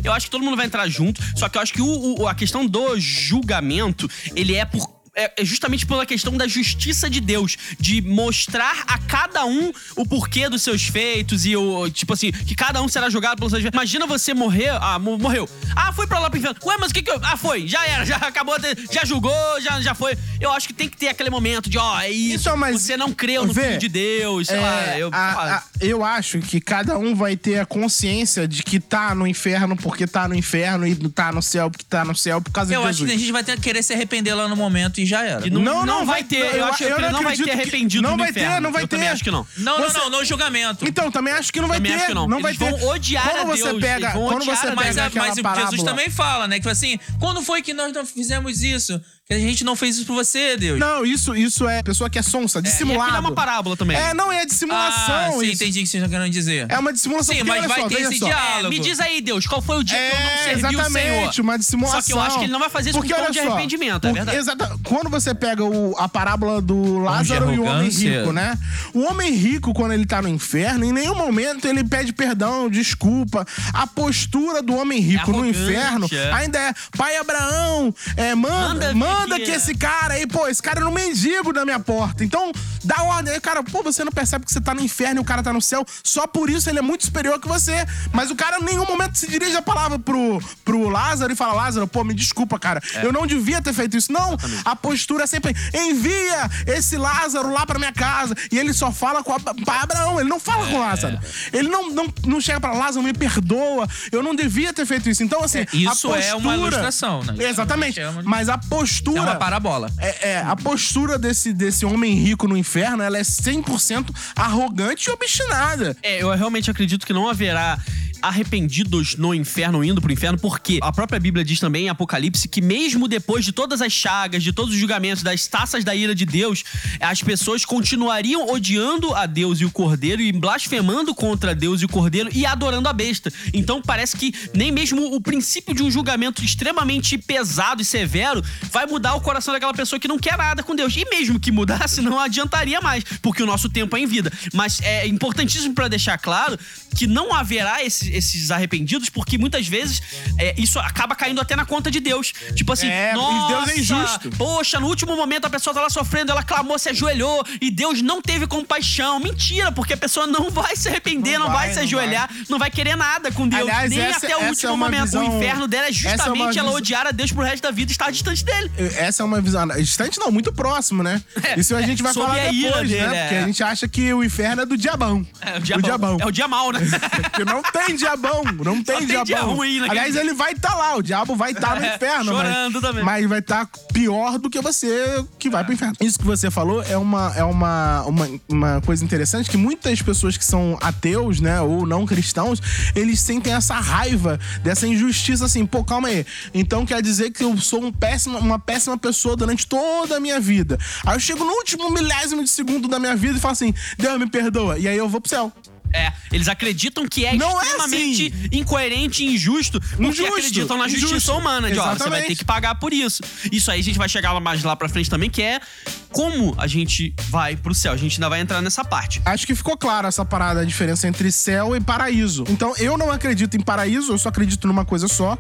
Eu acho que todo mundo vai entrar junto, só que eu acho que o- o- a questão do julgamento, ele é por. É é justamente pela questão da justiça de Deus, de mostrar a cada um o porquê dos seus feitos e o. Tipo assim, que cada um será julgado pelos seus feitos. Imagina você morrer. Ah, mo- morreu. Ah, foi pra lá pro inferno. Ué, mas o que que eu. Ah, foi. Já era, já acabou, já julgou, já, já foi. Eu acho que tem que ter aquele momento de, ó, é isso. Então, mas- você não creu no Vê, Filho de Deus, sei lá. É, Eu, a- a- eu acho que cada um vai ter a consciência de que tá no inferno porque tá no inferno e tá no céu porque tá no céu por causa Eu de acho que Jesus. a gente vai ter que querer se arrepender lá no momento e já era. E não- não vai ter, eu acho que ele não vai acredito ter que- arrependido Não vai ter, não vai ter. também acho que não. Não, Você- não, não, no julgamento. Então, também acho que não vai Também ter. acho que não. vai Eles ter. vão odiar quando a você Deus, pega, quando odiar você pega Mas, a- aquela mas Jesus também fala, né? Que tipo assim, quando foi que nós não fizemos isso? Que a gente não fez isso por você, Deus. Não, isso, isso é pessoa que é sonsa, dissimulado. aquilo é uma parábola também. É, não, é dissimulação. Ah, sim, isso. entendi o que vocês estão querendo dizer. É uma dissimulação. Sim, porque mas vai só, ter veja esse só. diálogo. É, me diz aí, Deus, qual foi o dia que eu não É, servi o Senhor? exatamente, uma dissimulação. Só que eu acho que ele não vai fazer isso Porque com tom de só, arrependimento, é o- verdade. Exata, quando você pega o- a parábola do Lázaro e o homem rico, né? O homem rico, quando ele tá no inferno, em nenhum momento ele pede perdão, desculpa. A postura do homem rico no arrogante, inferno é. ainda é, pai Abraão, é, manda, Manda manda, que é. esse cara aí, pô, esse cara é um mendigo da minha porta. Então, dá ordem aí, cara, pô, você não percebe que você tá no inferno e o cara tá no céu, só por isso ele é muito superior que você. Mas o cara em nenhum momento se dirige a palavra pro, pro Lázaro e fala, Lázaro, pô, me desculpa, cara, eu não devia ter feito isso. Não, a postura é sempre, envia esse Lázaro lá pra minha casa. E ele só fala com Abraão, ele não fala com Lázaro. Ele não, não, não chega pra Lázaro, me perdoa, eu não devia ter feito isso. Então, assim, É, isso a é uma postura- ilustração, né? Exatamente. É uma- Mas a postura... É uma parabola. É, é, a postura desse, desse homem rico no inferno, ela é 100% arrogante e obstinada. É, eu realmente acredito que não haverá arrependidos no inferno, indo pro inferno, porque a própria Bíblia diz também em Apocalipse que mesmo depois de todas as chagas, de todos os julgamentos, das taças da ira de Deus, as pessoas continuariam odiando a Deus e o Cordeiro e blasfemando contra Deus e o Cordeiro e adorando a besta. Então parece que nem mesmo o princípio de um julgamento extremamente pesado e severo vai mudar o coração daquela pessoa que não quer nada com Deus. E mesmo que mudasse, não adiantaria mais, porque o nosso tempo é em vida. Mas é importantíssimo para deixar claro que não haverá esses, esses arrependidos, porque muitas vezes é, isso acaba caindo até na conta de Deus. Tipo assim, É, nossa, Deus é injusto. poxa, no último momento a pessoa tá lá sofrendo, ela clamou, se ajoelhou e Deus não teve compaixão. Mentira, porque a pessoa não vai se arrepender, não, Não vai, vai, se não ajoelhar, não vai querer nada com Deus. Aliás, nem essa- até o último é uma momento. visão- O inferno dela é é justamente ela visão- odiar a Deus pro resto da vida e estar distante dele. Essa é uma visão distante, não, muito próximo, né? É, Isso a gente vai sob falar a depois, dele, né? é. Porque a gente acha que o inferno é do diabão. É o diabão. diabão. É o dia mal, né? Porque não tem diabão, não tem tem diabão. dia ruim Aliás, dia. ele vai estar lá, o diabo vai estar no É, inferno. chorando mas, também. Mas vai estar pior do que você que vai pro inferno. Isso que você falou é uma, é uma, uma, uma coisa interessante que muitas pessoas que são ateus, né, ou não cristãos, eles sentem essa raiva dessa injustiça assim, pô, calma aí. Então quer dizer que eu sou um péssimo, uma péssima pessoa durante toda a minha vida. Aí eu chego no último milésimo de segundo da minha vida e falo assim, Deus me perdoa. E aí eu vou pro céu. É, eles acreditam que é Não é extremamente assim. incoerente e injusto, porque Injusto, acreditam na justiça injusto. humana, de ó, você vai ter que pagar por isso. Isso aí a gente vai chegar mais lá pra frente também, que é como a gente vai pro céu. A gente ainda vai entrar nessa parte. Acho que ficou clara essa parada, a diferença entre céu e paraíso. Então, eu não acredito em paraíso, eu só acredito numa coisa só,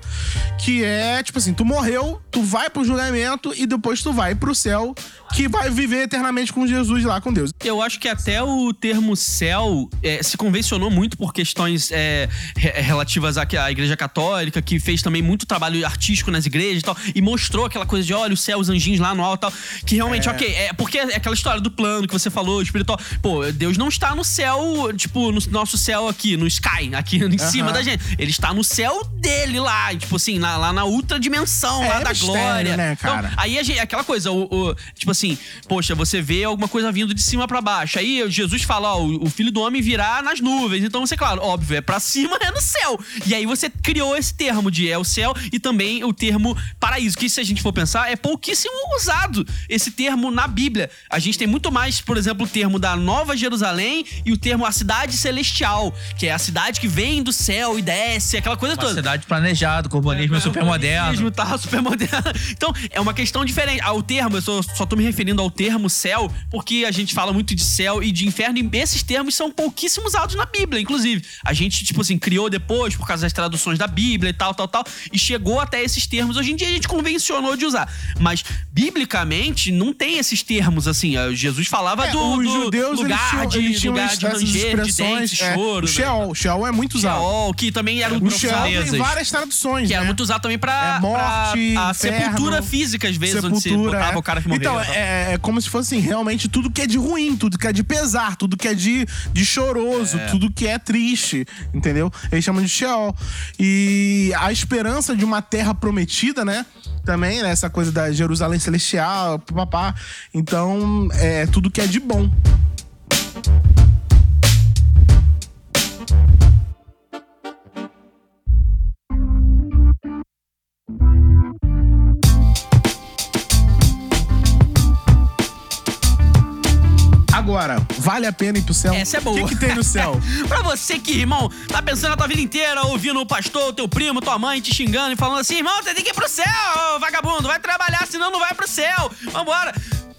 que é, tipo assim, tu morreu, tu vai pro julgamento e depois tu vai pro céu, que vai viver eternamente com Jesus lá, com Deus. Eu acho que até o termo céu é, se convencionou muito por questões é, re- relativas à, à Igreja Católica, que fez também muito trabalho artístico nas igrejas e tal, e mostrou aquela coisa de olha o céu, os anjinhos lá no alto e tal. Que realmente, ok, é porque é aquela história do plano que você falou, espiritual. Pô, Deus não está no céu, tipo, no nosso céu aqui, no sky, aqui em cima da gente. Ele está no céu dele lá, tipo assim, na- lá na ultra dimensão, É lá da mistério, glória. né, Então, cara? Aí a gente- aquela coisa, o, o- tipo assim, poxa, você vê alguma coisa vindo de cima pra baixo. Aí Jesus fala, ó, o, o filho do homem virá nas nuvens. Então você, claro, óbvio, é pra cima, é no céu. E aí você criou esse termo de é o céu e também o termo paraíso, que se a gente for pensar, é pouquíssimo usado esse termo na Bíblia. A gente tem muito mais, por exemplo, o termo da Nova Jerusalém e o termo a cidade celestial, que é a cidade que vem do céu e desce, aquela coisa Uma toda. cidade planejada, o urbanismo é super moderno. Mesmo, tá super moderno. Então, é uma questão diferente. Ah, O termo, eu só, só tô me referindo ao termo céu, porque a gente fala muito de céu e de inferno, e esses termos são pouquíssimo usados na Bíblia, inclusive. A gente, tipo assim, criou depois por causa das traduções da Bíblia e tal, tal, tal, e chegou até esses termos. Hoje em dia a gente convencionou de usar. Mas, biblicamente, não tem esses termos, assim. Jesus falava É, do, do judeus, eles lugar tinham, de, eles tinham lugar de ranger, de dentes, é, choro. o Sheol, Sheol é muito né? usado. Sheol, que também era o O Sheol tem várias traduções, que era né? muito usado também pra, É morte, pra a inferno, sepultura física, às vezes, onde você Sepultura, botava é. o cara que morreu. Então, tal. é, é como se fosse assim, realmente tudo que é de ruim, tudo que é de pesar, tudo que é de, de choroso, tudo que é triste, entendeu? Eles chamam de Sheol. E a esperança de uma terra prometida, né? Também, né? Essa coisa da Jerusalém Celestial, papá. Então, é tudo que é de bom. Agora, vale a pena ir pro céu? Essa é boa. O que, que tem no céu? pra você que, irmão, tá pensando a tua vida inteira ouvindo o pastor, teu primo, tua mãe te xingando e falando assim: irmão, você tem que ir pro céu, vagabundo, vai trabalhar, senão não vai pro céu. Vambora.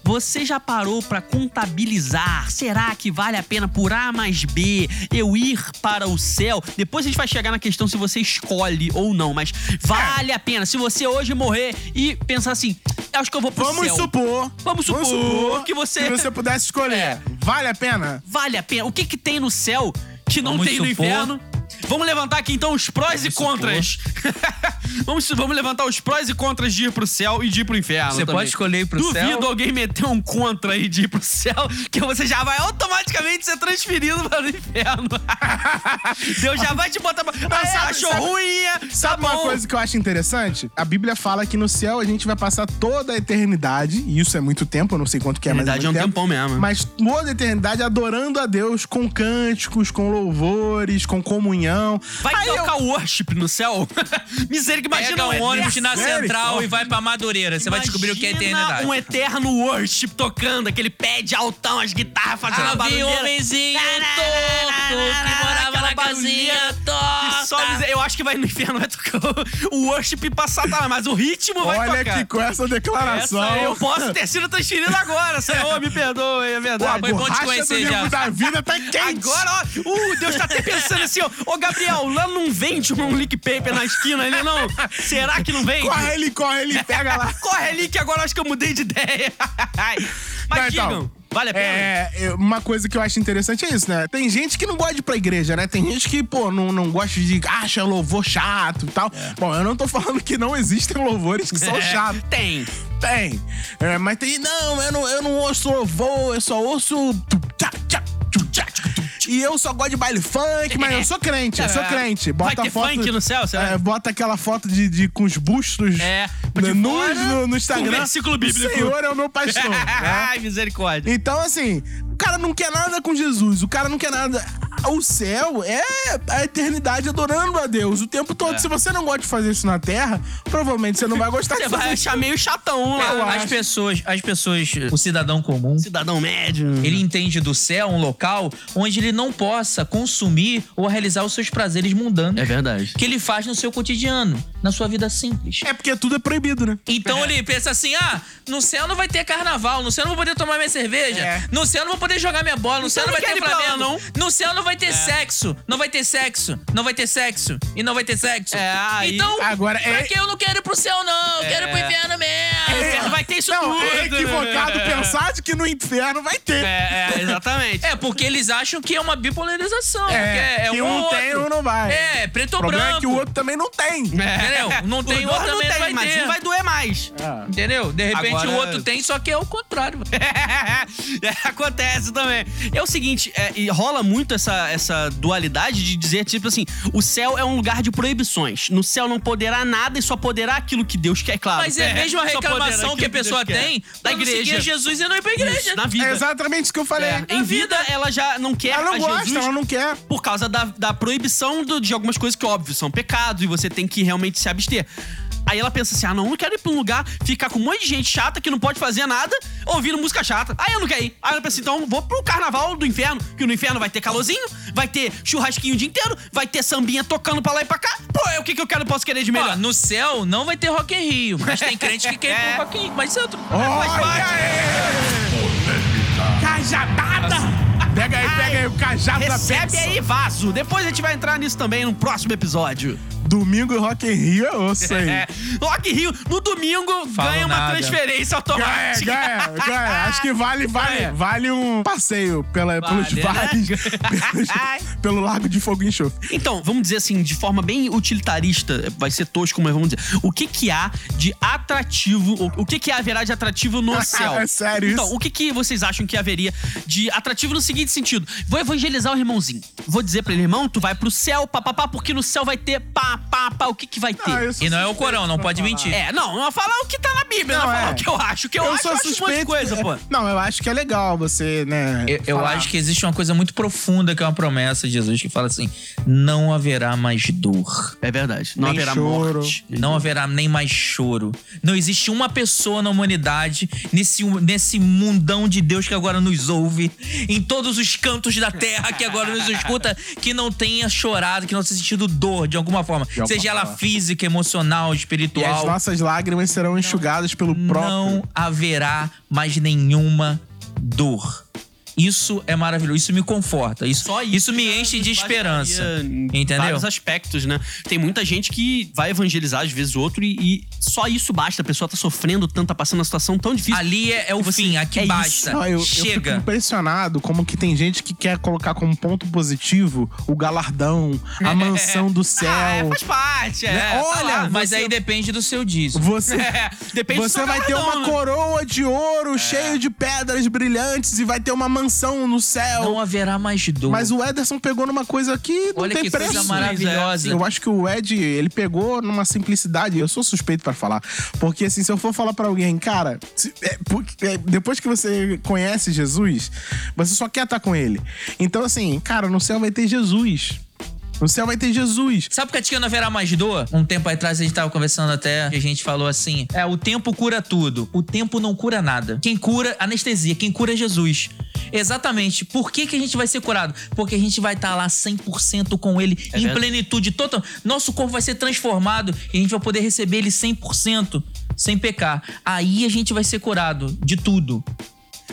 Você já parou pra contabilizar? Será que vale a pena por A mais B eu ir para o céu? Depois a gente vai chegar na questão se você escolhe ou não, mas vale a pena. Se você hoje morrer e pensar assim, acho que eu vou pro Vamos céu. supor. Vamos supor que você- Se você pudesse escolher. É. Vale a pena? Vale a pena. O que que tem no céu que não Vamos tem no supor. inferno? Vamos levantar aqui então os prós e Vamos contras. vamos, vamos levantar os prós e contras de ir pro céu e de ir pro inferno. Você também. pode escolher ir pro Duvido céu. alguém meter um contra aí de ir pro céu, que você já vai automaticamente ser transferido para o inferno. Deus já vai te botar pra. Ah, é, achou sabe- ruim, é? Sabe tá uma coisa que eu acho interessante? A Bíblia fala que no céu a gente vai passar toda a eternidade, e isso é muito tempo, eu não sei quanto que é, mas é Eternidade é um tempo, tempão mesmo. Mas toda a eternidade adorando a Deus com cânticos, com louvores, com comunhão. Vai Aí eu- tocar worship no céu? Misericórdia, imagina um ônibus na central e vai pra Madureira. Você vai descobrir o que é eternidade. um eterno worship tocando, aquele pé de altão, as guitarras fazendo a Ah, um barulheira. homenzinho torto que morava na casinha torta. Só Eu acho que vai no inferno, vai tocar o- worship pra Satanás, mas o ritmo vai Olha tocar. que com essa declaração. Essa eu posso ter sido transferido agora, Senhor, me perdoe, é Pô, a verdade. Foi bom te conhecer, já. da vida tá quente. Agora, ó, uh, Deus tá até pensando assim, ó, Gabriel, lá não vende um lick paper na esquina ali, não? Será que não vende? Corre ali, corre ali, pega lá. Corre ali que agora acho que eu mudei de ideia. Mas Não, então, vale a pena? É, é, uma coisa que eu acho interessante é isso, né? Tem gente que não gosta de ir pra igreja, né? Tem gente que, pô, não, não gosta de. acha louvor chato e tal. Bom, eu não tô falando que não existem louvores que são É, chatos. Tem. Tem. É, mas tem. Não, eu não, eu não ouço louvor, eu só ouço. tchá, tchá, E eu só gosto de baile funk, mas eu sou crente, eu sou É. crente. Vai Bota ter foto. funk no céu, será? É, bota aquela foto de, de- com os bustos É, no, de nus fora, no, no Instagram. versículo bíblico. O Senhor é o meu pastor. né? Ai, misericórdia. Então, assim, o cara não quer nada com Jesus, o cara não quer nada. o céu é a eternidade adorando a Deus o tempo todo. É. Se você não gosta de fazer isso na Terra, provavelmente você não vai gostar Você de vai fazer achar meio chatão lá. As pessoas, as pessoas, o cidadão comum, Cidadão médio. ele entende do céu um local onde ele não possa consumir ou realizar os seus prazeres mundanos. É verdade. Que ele faz no seu cotidiano, na sua vida simples. É porque tudo é proibido, né? Então ele pensa assim: ah, no céu não vai ter carnaval, no céu não vou poder tomar minha cerveja, É. no céu não vou poder jogar minha bola, no céu não não vai ter Flamengo, no céu não vai ter sexo, não vai ter sexo, não vai ter sexo e não vai ter sexo. É, aí- então, Agora, pra é- que eu não quero ir pro céu, não? Eu quero ir pro inferno mesmo. inferno vai ter isso não, tudo. é equivocado pensar de que no inferno vai ter. É, é, exatamente. É, porque eles acham que é uma bipolarização. é, é que um um tem, outro. um não vai. É, preto o ou problema branco. é que o outro também não tem. Entendeu? Não tem, outro não também tem, vai mas ter. um vai doer mais. Entendeu? De repente Agora- o outro tem, só que é o contrário. É, Acontece também. É o seguinte, é, e rola muito essa, essa dualidade de dizer, tipo assim, o céu é um lugar de proibições. No céu não poderá nada e só poderá aquilo que Deus quer, claro. Mas é a mesma só poderá reclamação que a pessoa quer. tem da igreja. Jesus e não ir pra igreja. Isso, na vida. É exatamente isso que eu falei. É, em vida, ela já não quer Ela não a gosta, Jesus ela não quer. por causa da, da proibição do- de algumas coisas que, óbvio, são pecados e você tem que realmente se abster. Aí ela pensa assim: ah, não, eu não quero ir pra um lugar, ficar com um monte de gente chata que não pode fazer nada, ouvindo música chata. Aí eu não quero ir. Aí ela pensa: então vou pro carnaval do inferno, que no inferno vai ter calorzinho, vai ter churrasquinho o dia inteiro, vai ter sambinha tocando pra lá e pra cá. Pô, é o que, que eu quero, posso querer de melhor? Ó, no céu não vai ter Rock in Rio, mas tem crente que quer ir É. pro Rock in Rio. Mas isso é outro... Olha aí! Cajadada! Pega aí, pega aí o cajado da Recebe bênção. aí, vaso. Depois a gente vai entrar nisso também no próximo episódio. Domingo Rock in Rio é osso aí. É. Rock in Rio, no domingo, Falo ganha uma nada. transferência Ganha, automática. ganha, ganha. Acho que vale, vale, Ganha. vale um passeio pela, pelos Vale, né? vales, pelos- pelo Lago de Fogo e Enxofre. Então, vamos dizer assim, de forma bem utilitarista, vai ser tosco, mas vamos dizer, o que que há de atrativo, o, o que que haverá de atrativo no céu? É sério Então, isso? o que que vocês acham que haveria de atrativo no seguinte sentido? Vou evangelizar o irmãozinho. Vou dizer pra ele, irmão, tu vai pro céu, papapá, porque no céu vai ter pá, pá, pá, o que que vai ter? Ah, eu sou E não é o suspeito Corão, não pode falar. mentir. É, não, não vai falar o que tá na Bíblia, não, Não, vai falar é. o que eu acho. O que eu, acho, eu acho um monte de coisa, pô. Não, eu acho que é legal você, né? Eu, eu falar. acho que existe uma coisa muito profunda que é uma promessa de Jesus que fala assim: não haverá mais dor. É verdade. Não Nem haverá choro. morte. Não haverá nem mais choro. Não existe uma pessoa na humanidade, nesse, nesse mundão de Deus que agora nos ouve, em todos os cantos da terra que agora nos escuta, que não tenha chorado, que não tenha sentido dor de alguma forma. alguma seja ela forma. física, emocional, E as espiritual. nossas lágrimas serão enxugadas pelo próprio. Não haverá mais nenhuma dor. Isso é maravilhoso. Isso me conforta. Isso, Só isso, me já enche de esperança. em Entendeu? Vários aspectos, né? Tem muita gente que vai evangelizar às vezes outro e, e só isso basta. A pessoa tá sofrendo tanto, tá passando uma situação tão difícil. Ali é, é o Você- fim, aqui é isso. basta. Não, eu, eu fico Chega. impressionado como que tem gente que quer colocar como ponto positivo o galardão, a mansão do céu. Ah, é, faz parte. É, Né? tá Olha, lá. Mas você- aí depende do seu dízimo. Você, É, depende do você seu vai ter galardão, uma né? coroa de ouro cheio de pedras brilhantes e vai ter uma mansão no céu. Não haverá mais dor. Mas o Ederson pegou numa coisa que não Olha tem que preço. coisa maravilhosa. Eu acho que o Ed, ele pegou numa simplicidade. Eu sou suspeito pra falar. Porque, assim, se eu for falar pra alguém, cara, se- é, é, depois que você conhece Jesus, você só quer estar com ele. Então, assim, cara, no céu vai ter Jesus. No céu vai ter Jesus. Sabe por que não haverá mais dor? Um tempo atrás a gente tava conversando até, e a gente falou assim: é, o tempo cura tudo. O tempo não cura nada. Quem cura, anestesia, quem cura é Jesus. Exatamente. Por que, que a gente vai ser curado? Porque a gente vai estar lá 100% com ele, em verdade. plenitude total. Nosso corpo vai ser transformado e a gente vai poder receber ele 100%. Sem pecar. Aí a gente vai ser curado de tudo.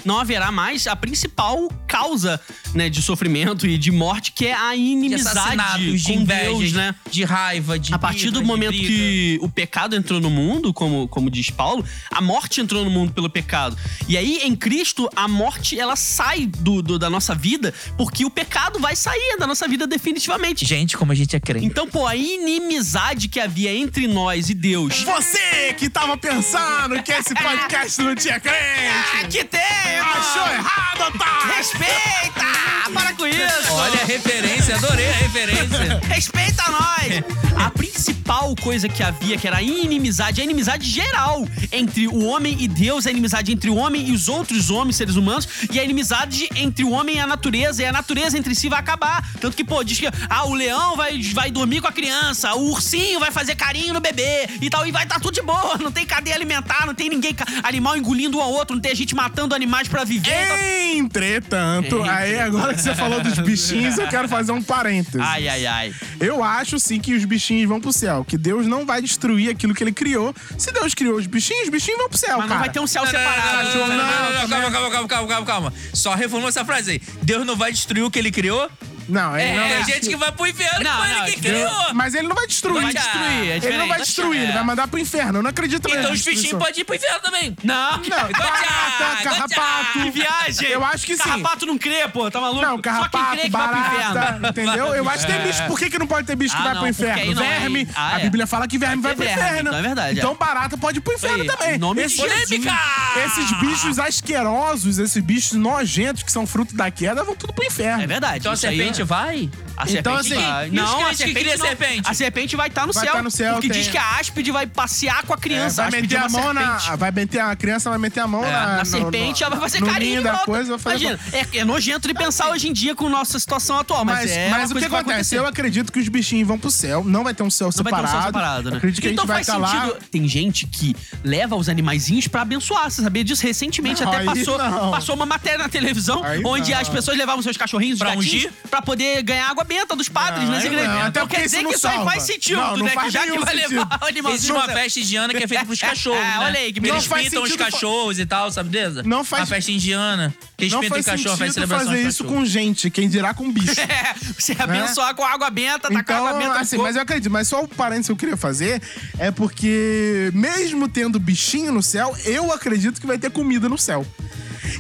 Não haverá mais a principal causa né, de sofrimento e de morte, que é a De inimizade de com inveja, Deus, né? de raiva, de A partir do de momento que o pecado entrou no mundo, como, como diz Paulo, a morte entrou no mundo pelo pecado. E aí, em Cristo, a morte ela sai do, do- da nossa vida, porque o pecado vai sair da nossa vida definitivamente. Gente, como a gente é crente. Então, pô, a inimizade que havia entre nós e Deus. Você que tava pensando que esse podcast não tinha crente. que tem! Achou errado, otário! Respeita! Para com isso! Olha a referência, adorei a referência. Respeita nós! A principal principal coisa que havia, que era a inimizade, a inimizade geral entre o homem e Deus, a inimizade entre o homem e os outros homens, seres humanos, e a inimizade entre o homem e a natureza, e a natureza entre si vai acabar. Tanto que, pô, diz que ah, o leão vai, vai dormir com a criança, o ursinho vai fazer carinho no bebê e tal, e vai estar tá tudo de boa, não tem cadeia alimentar, não tem ninguém, animal engolindo um ao outro, não tem gente matando animais para viver. Entretanto, aí agora que você falou dos bichinhos, eu quero fazer um parênteses. Ai, ai, ai. Eu acho sim que os bichinhos vão pro céu, que Deus não vai destruir aquilo que ele criou. Se Deus criou os bichinhos, os bichinhos vão pro céu, Mas cara. não vai ter um céu separado. não, não, não, não, não, Não, Calma, calma, calma, calma, calma, calma. Só reformula essa frase aí. Deus não vai destruir o que ele criou? Não, ele É, não vai é gente que vai pro inferno Não, foi ele não, que Deus- criou. Mas ele não vai destruir. Vai destruir, é Ele não diferente. vai destruir, ele vai mandar pro inferno. Eu não acredito Então os bichinhos podem ir pro inferno também. Não, Não, Gotcha, barata, carrapato. que viagem. Eu acho que sim. Carrapato não crê, pô, tá maluco? Não, Só quem carrapato, crê que vai pro inferno. barata, entendeu? Eu acho que tem bicho. Por que, que não pode ter bicho que Ah, vai não, pro porque aí inferno? não é- Verme. Ah, a é. Bíblia fala que verme vai, Vai ter pro verme, inferno. então é verdade, Então é. barata pode ir pro inferno Aí, também. em nome de esses, Polêmica! esses bichos asquerosos, esses bichos nojentos que são fruto da queda, vão tudo pro inferno. É verdade. Então a isso aí serpente é- vai? A Então, serpente assim, vai. Não, a serpente criam não. serpente? A serpente vai estar no Vai céu. tá no céu, Porque tem. diz que a áspide vai passear com a É, criança. vai a áspide meter é a mão serpente. na. Vai meter a criança vai meter a mão É, na. na serpente, no- ela vai fazer no carinho da coisa, vai fazer Imagina, é, é nojento de pensar hoje em dia com nossa situação atual, mas, Mas, é mas o que vai acontece? Eu acredito que os bichinhos vão pro céu, não vai ter um céu Não vai ter separado. um céu separado, né? Acredito que então a gente vai faz estar sentido. lá. Tem gente que leva os animaizinhos pra abençoar. Você sabia disso? Recentemente até passou, uma matéria na televisão onde as pessoas levavam seus cachorrinhos, Pra os gatinhos, ungir? pra poder ganhar água benta dos padres Não, nas aí igrejas. não, até Então quer dizer que isso aí salva. faz sentido, Não, não né? Que faz já que nenhum vai sentido. levar o animalzinho. Existe uma festa indiana que é feita pros cachorros, É, né? olha aí, que Eles faz pintam os sentido fa- cachorros e tal, sabe dessa? Não faz- A festa indiana. Que eles Não pintam o faz cachorro, faz sentido celebração fazer isso com gente, quem dirá com bicho. É, você abençoar com água benta, tacar Então, água benta no assim, corpo. mas eu acredito. Mas só o parênteses que eu queria fazer é porque, mesmo tendo bichinho no céu, eu acredito que vai ter comida no céu.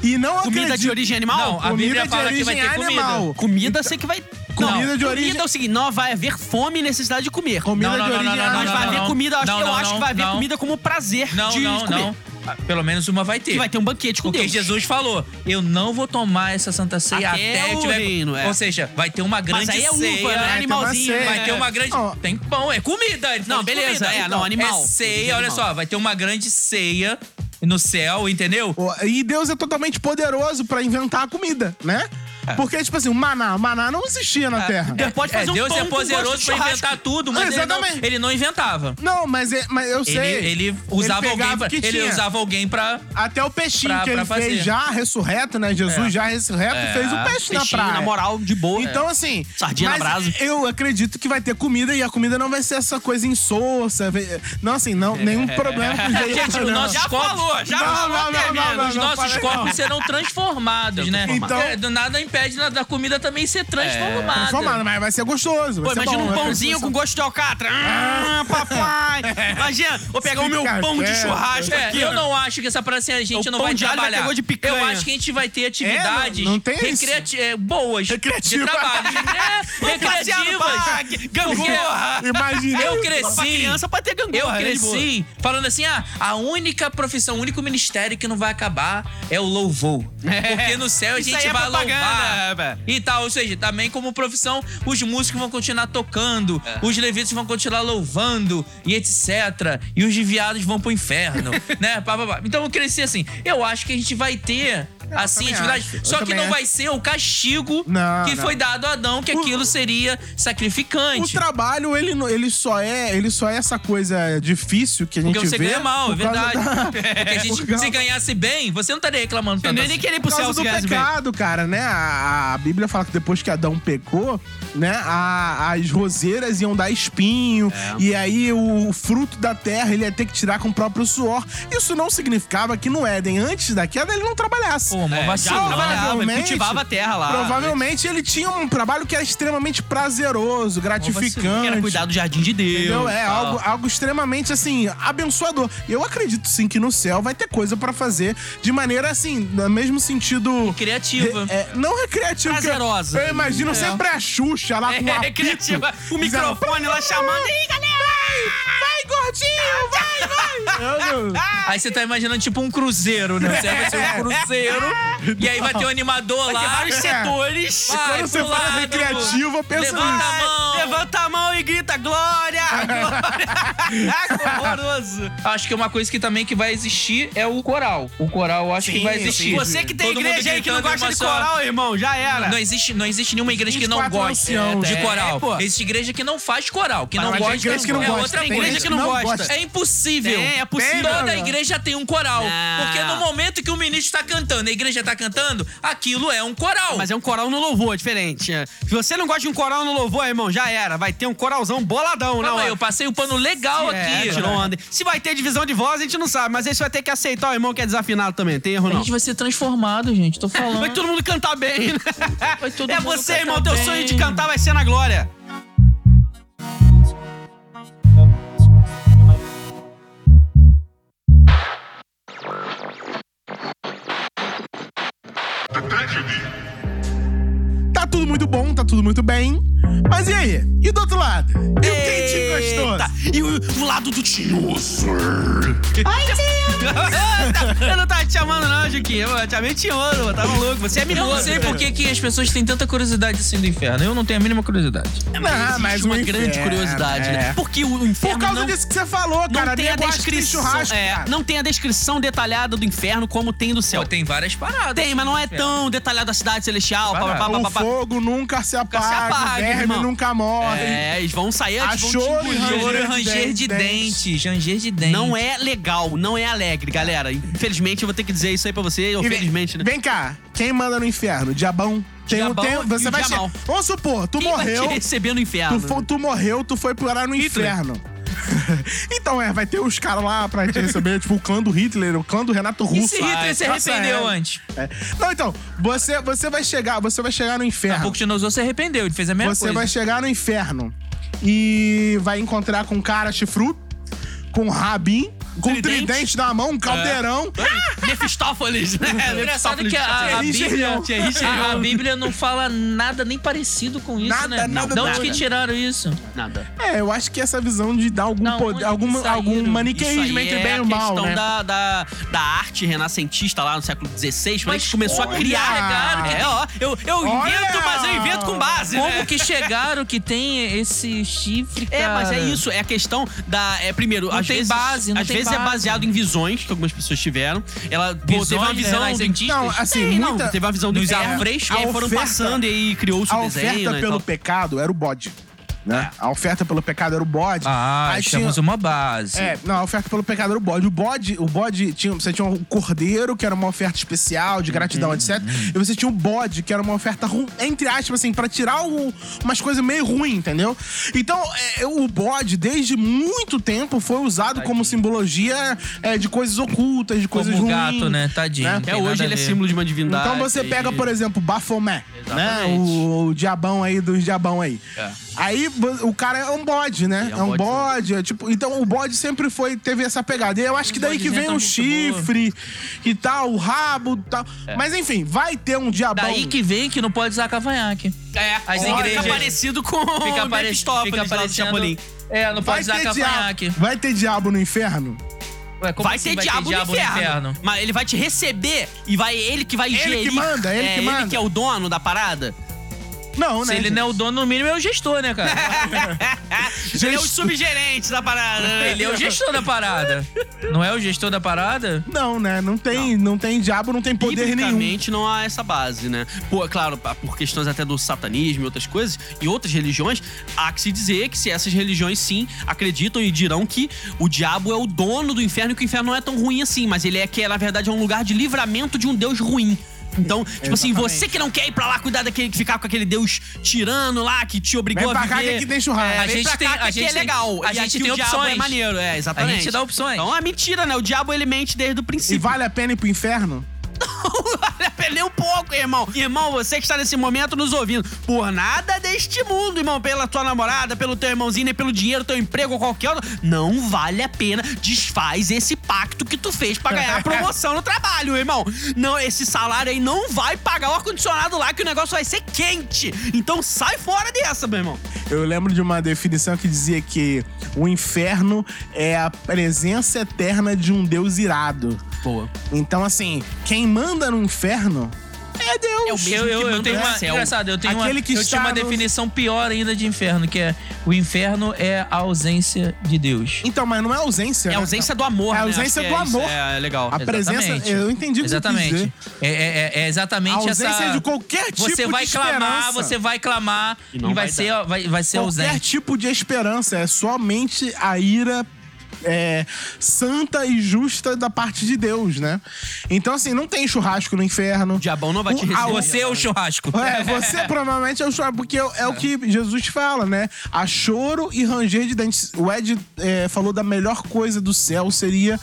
E não Comida acredito... de origem animal? Não, a comida Bíblia de fala que vai origem ter comida. animal. Comida, sei que vai. Comida não, de origem- Comida é o seguinte: não vai haver fome e necessidade de comer. Comida Não, não, de origem não, não, animal. Mas vai não, haver não. comida, eu acho, Não, eu não, acho que vai haver não. comida como prazer Não, de não, comer. não. Ah, Pelo menos uma vai ter. Que vai ter um banquete com Porque Deus. Jesus falou: Eu não vou tomar essa santa ceia Até até, eu tiver. reino, é. Ou seja, vai ter uma grande Mas aí é uva, ceia. né? ter Animalzinho. ceia. Vai ter uma grande. Ó. Tem pão, é comida. ele Não, beleza, comida. é, não, animal. É ceia, Origem olha animal. só, vai ter uma grande ceia no céu, entendeu? E Deus é totalmente poderoso pra inventar a comida, né? Porque, tipo assim, o maná, o maná não existia na Terra. Deus pode É, fazer um Deus pão é poderoso pra inventar tudo, mas ele não, Exatamente. ele não inventava. Não, mas, é, mas eu sei. Ele, ele usava pegava alguém o pra, que ele tinha. usava alguém pra Até o peixinho Pra- que ele fazer. fez já ressurreto, né? Jesus É. já ressurreto É. fez o peixe na Peixinho, praia. na moral, de boa. Então, assim. Sardinha na brasa. Eu acredito que vai ter comida e a comida não vai ser essa coisa insossa. Não, assim, não, nenhum problema com os Gente, o vegetarianos. nosso Já falou, já falou. não, não, termina. não, não, Os nossos corpos serão transformados, né? Então- É, do nada impede na- da comida também ser transformada. Transformado, mas vai ser gostoso. Pô, vai ser imagina bom, um pãozinho com gosto de alcatra. Ah, papai. Imagina, vou pegar o meu pão de churrasco É, aqui. eu não acho que essa praça a gente O não vai de trabalhar. de picanha. Eu acho que a gente vai ter atividades É, não- não tem recreati- é, boas Recreativa. de trabalho. É, recreativas. Gangorra. Imagina. Eu Pra cresci. criança ter gangorra. Eu né, cresci falando assim: ah, a única profissão, o único ministério que não vai acabar é o louvor. Porque no céu a gente é vai louvar. Velho. E tal, ou seja, também como profissão, os músicos vão continuar tocando, É. os levitas vão continuar louvando e etc. E os desviados vão pro inferno, né? Pá, pá, pá. Então eu cresci assim. Eu acho que a gente vai ter. Assim, atividade. Só que não acho. vai ser o castigo Não, que não. foi dado a Adão, que aquilo seria O sacrificante. trabalho, ele, não- ele, só é, ele só é essa coisa difícil que a gente Porque você vê. ganha mal, é verdade. da- Porque a gente, causa- se ganhasse bem, você não estaria reclamando Eu nem assim. ir pro Por céu do ganhasse bem. pecado, cara, né? A, a Bíblia fala que depois que Adão pecou, né? a- as roseiras iam dar espinho. É. E aí o, fruto da terra ele ia ter que tirar com o próprio suor. Isso não significava que no Éden, antes da queda, ele não trabalhasse. Pô, É, trabalhava, ele cultivava a terra lá. Provavelmente ele tinha um trabalho que era extremamente prazeroso, gratificante. Que era cuidar do jardim de Deus. Entendeu? É tal. algo, algo extremamente, assim, abençoador. Eu acredito, sim, que no céu vai ter coisa pra fazer de maneira, assim, no mesmo sentido... Criativa. Re- é, não recreativa. Prazerosa. Eu imagino É. sempre a Xuxa lá com É, recreativa. O microfone lá chamando. Ih, galera! Vai, gordinho! Vai, vai! Meu Deus. Aí você tá imaginando tipo um cruzeiro, né? Você vai ser um cruzeiro. e aí vai ter um animador Vai lá. vários É. setores. Vai Quando você fala lado, recreativa, eu penso Levanta nisso. a mão. Levanta a mão e grita glória! Glória! Horroroso! Acho que uma coisa que também que vai existir é o coral. O coral eu acho que Sim, vai sim. existir. Você que tem Todo igreja aí que não gosta de só- coral, irmão, já era. Não existe, não existe nenhuma igreja que não 24 goste anciãos. de É, coral. pô. Existe igreja que não faz coral, que Mas não gosta. igreja que não é gosta. outra Tem igreja que não gosta. É impossível. Tem, é possível. Toda Não. igreja tem um coral. Não. Porque no momento que o ministro tá cantando, a igreja tá cantando, aquilo é um coral. Mas é um coral no louvor, é diferente. Se você não gosta de um coral no louvor, irmão, já era. Vai ter um coralzão boladão, não eu passei o pano legal É, aqui. tirou onda. Se vai ter divisão de voz, a gente não sabe. Mas aí você vai ter que aceitar o irmão que é desafinado também. Tem erro, A não. gente vai ser transformado, gente. Tô falando. Vai todo mundo cantar bem, né? Vai todo é mundo você, irmão. Teu bem. sonho de cantar vai ser na glória. Tudo muito bom, tá tudo muito bem. Mas e aí? E do outro lado? E o quentinho gostoso? E o, o lado do tinhoso. eu não tava te chamando, não, Juquinha. Eu te chamei de tinhoso, tá maluco? Você é Eu mimoso. não sei por que, que as pessoas têm tanta curiosidade assim do inferno. Eu não tenho a mínima curiosidade. É, mas Ah, existe mas uma o grande inferno, curiosidade, né? é. Porque o inferno Por causa não... disso que você falou, cara. Não tem a descrição, churrasco, é, cara. não tem a descrição detalhada do inferno como tem do céu. Pô, tem várias paradas. Tem, mas não é Inferno. tão detalhado a cidade celestial. Pá, pá, pá, O pá, pá. Fogo nunca se apaga, apaga, o verme irmão. nunca morre. É, eles vão sair, eles vão te engolir. Ranger ranger de de dentes. Ranger de dentes. Não é legal, não é alegre, galera. Infelizmente, eu vou ter que dizer isso aí pra você, ou E vem- felizmente, né? Vem cá, quem manda no inferno? Diabão. Tem, um- Diabão tem- você vai ser. Vamos supor, tu Quem morreu. vai te receber no inferno? Tu, tu morreu, tu foi parar no Hitler. inferno. então, é, vai ter os caras lá pra te receber, tipo o clã do Hitler, o clã do Renato E Russo. se Hitler se Nossa, arrependeu é. antes? É. Não, então, você, você vai chegar, você vai chegar no inferno. Nabucodonosor se arrependeu, ele fez a mesma Você coisa. vai chegar no inferno e vai encontrar com um cara chifrudo, com um rabinho, com um Tridente. tridente na mão, um caldeirão. Mefistófeles, né? É engraçado que a, a Bíblia, a, a Bíblia não fala nada nem parecido com isso, Nada, né? nada, De onde nada. que tiraram isso? Nada. É, eu acho que essa visão de dar algum Da poder, algum, que saíram? algum maniqueísmo entre é bem e a mal, questão né? da, da, da arte renascentista lá no século XVI, a gente começou a olha! criar. É, ó, eu, eu Olha! invento, mas eu invento com base, Como né? que chegaram que tem esse chifre, cara? É, mas é isso, é a questão da. É, primeiro, Não às tem vezes, base, não às tem vezes é base. baseado em visões que algumas pessoas tiveram. Ela pô, teve uma visão. do- renascentistas? Não, assim, Tem, não, muita- teve uma visão do nos inferno, afrescos, E aí a foram passando e aí criou-se A o desenho. oferta né, pelo pecado era o bode. Né? A oferta pelo pecado era o bode. Ah, Aí achamos tinha- uma base. É, não, a oferta pelo pecado era o bode. O bode, o bode tinha, você tinha um cordeiro, que era uma oferta especial, de gratidão, etc. E você tinha o bode, que era uma oferta, ru- entre aspas, assim, pra tirar o- umas coisas meio ruins, entendeu? Então, é, o bode, desde muito tempo, foi usado como simbologia é, de coisas ocultas, de coisas Como o ruins. gato, né? Tadinho. né? não É, tem hoje ele é símbolo de uma divindade. Então você pega, e- por exemplo, Baphomet, né? Exatamente. O, o diabão aí dos diabão aí. É. Aí o cara é um bode, né? Ele É um bode, é tipo, então o bode sempre foi teve essa pegada. E eu acho que daí que vem tá o chifre e tal, o rabo, e tal. Mas enfim, vai ter um diabão. Daí que vem que não pode usar cavanhaque. É, As Olha, igrejas- Fica parecido com Fica, o parec fica lá do parecendo... Chapolin. É, não vai pode usar ter, cavanhaque. diabo, vai ter diabo no inferno? Ué, como Vai assim ter diabo, no, inferno. Mas ele vai te receber e vai ele que vai Ele gerir. que manda, ele é, que manda. Ele que é o dono da parada. Não, Se né? ele não é o dono, no mínimo é o gestor, né, cara? ele é o subgerente da parada. né? Ele é o gestor da parada. Não é o gestor da parada? Não, né? Não tem, não. tem diabo, não tem poder nenhum. Não há essa base, né? Pô, é claro, por questões até do satanismo e outras coisas, e outras religiões, há que se dizer que se essas religiões sim acreditam e dirão que o diabo é o dono do inferno e que o inferno não é tão ruim assim, mas ele é que, na verdade, é um lugar de livramento de um Deus ruim. Então, tipo assim, você que não quer ir pra lá cuidar daquele que ficar com aquele Deus tirano lá, que te obrigou Vem pra a cá viver. que aqui tem churrasco. É, A vem gente pra tem- cá a que aqui gente é tem- legal. a e gente aqui tem o diabo opções. é maneiro, é, exatamente. A gente dá opções. Então é mentira, né? O diabo ele mente desde o E princípio. vale a pena ir pro inferno? Vale a pena nem um pouco, irmão. Irmão, você que está nesse momento nos ouvindo, por nada deste mundo, irmão, pela tua namorada, pelo teu irmãozinho, pelo dinheiro, teu emprego ou qualquer outro, não vale a pena. Desfaz esse pacto que tu fez pra ganhar a promoção no trabalho, irmão. Não, esse salário aí não vai pagar o ar-condicionado lá, que o negócio vai ser quente. Então sai fora dessa, meu irmão. Eu lembro de uma definição que dizia que o inferno é a presença eterna de um Deus irado. Boa. Então, assim, quem manda no inferno é Deus. É o mesmo Eu, eu, que eu tenho no uma. céu. Engraçado, eu tenho, uma, Aquele que eu tinha uma no- definição pior ainda de inferno, que é o inferno é a ausência de Deus. Então, mas não é ausência. É a né? ausência do amor, É a né? ausência que do é isso. amor. É, legal. A presença. Exatamente. Eu entendi o que você quis Exatamente. dizer. É, é- é exatamente A ausência essa. de qualquer tipo Você vai de clamar, esperança. você vai clamar E e, não vai, vai ser, vai, vai ser Qualquer ausente. tipo de esperança. É somente a ira é, santa e justa da parte de Deus, né? Então, assim, não tem churrasco no inferno. O diabão não vai te O- a- receber. Você é o churrasco. É, você provavelmente é o choro, porque é, é o que Jesus fala, né? A choro e ranger de dentes. O Ed é, falou da melhor coisa do céu seria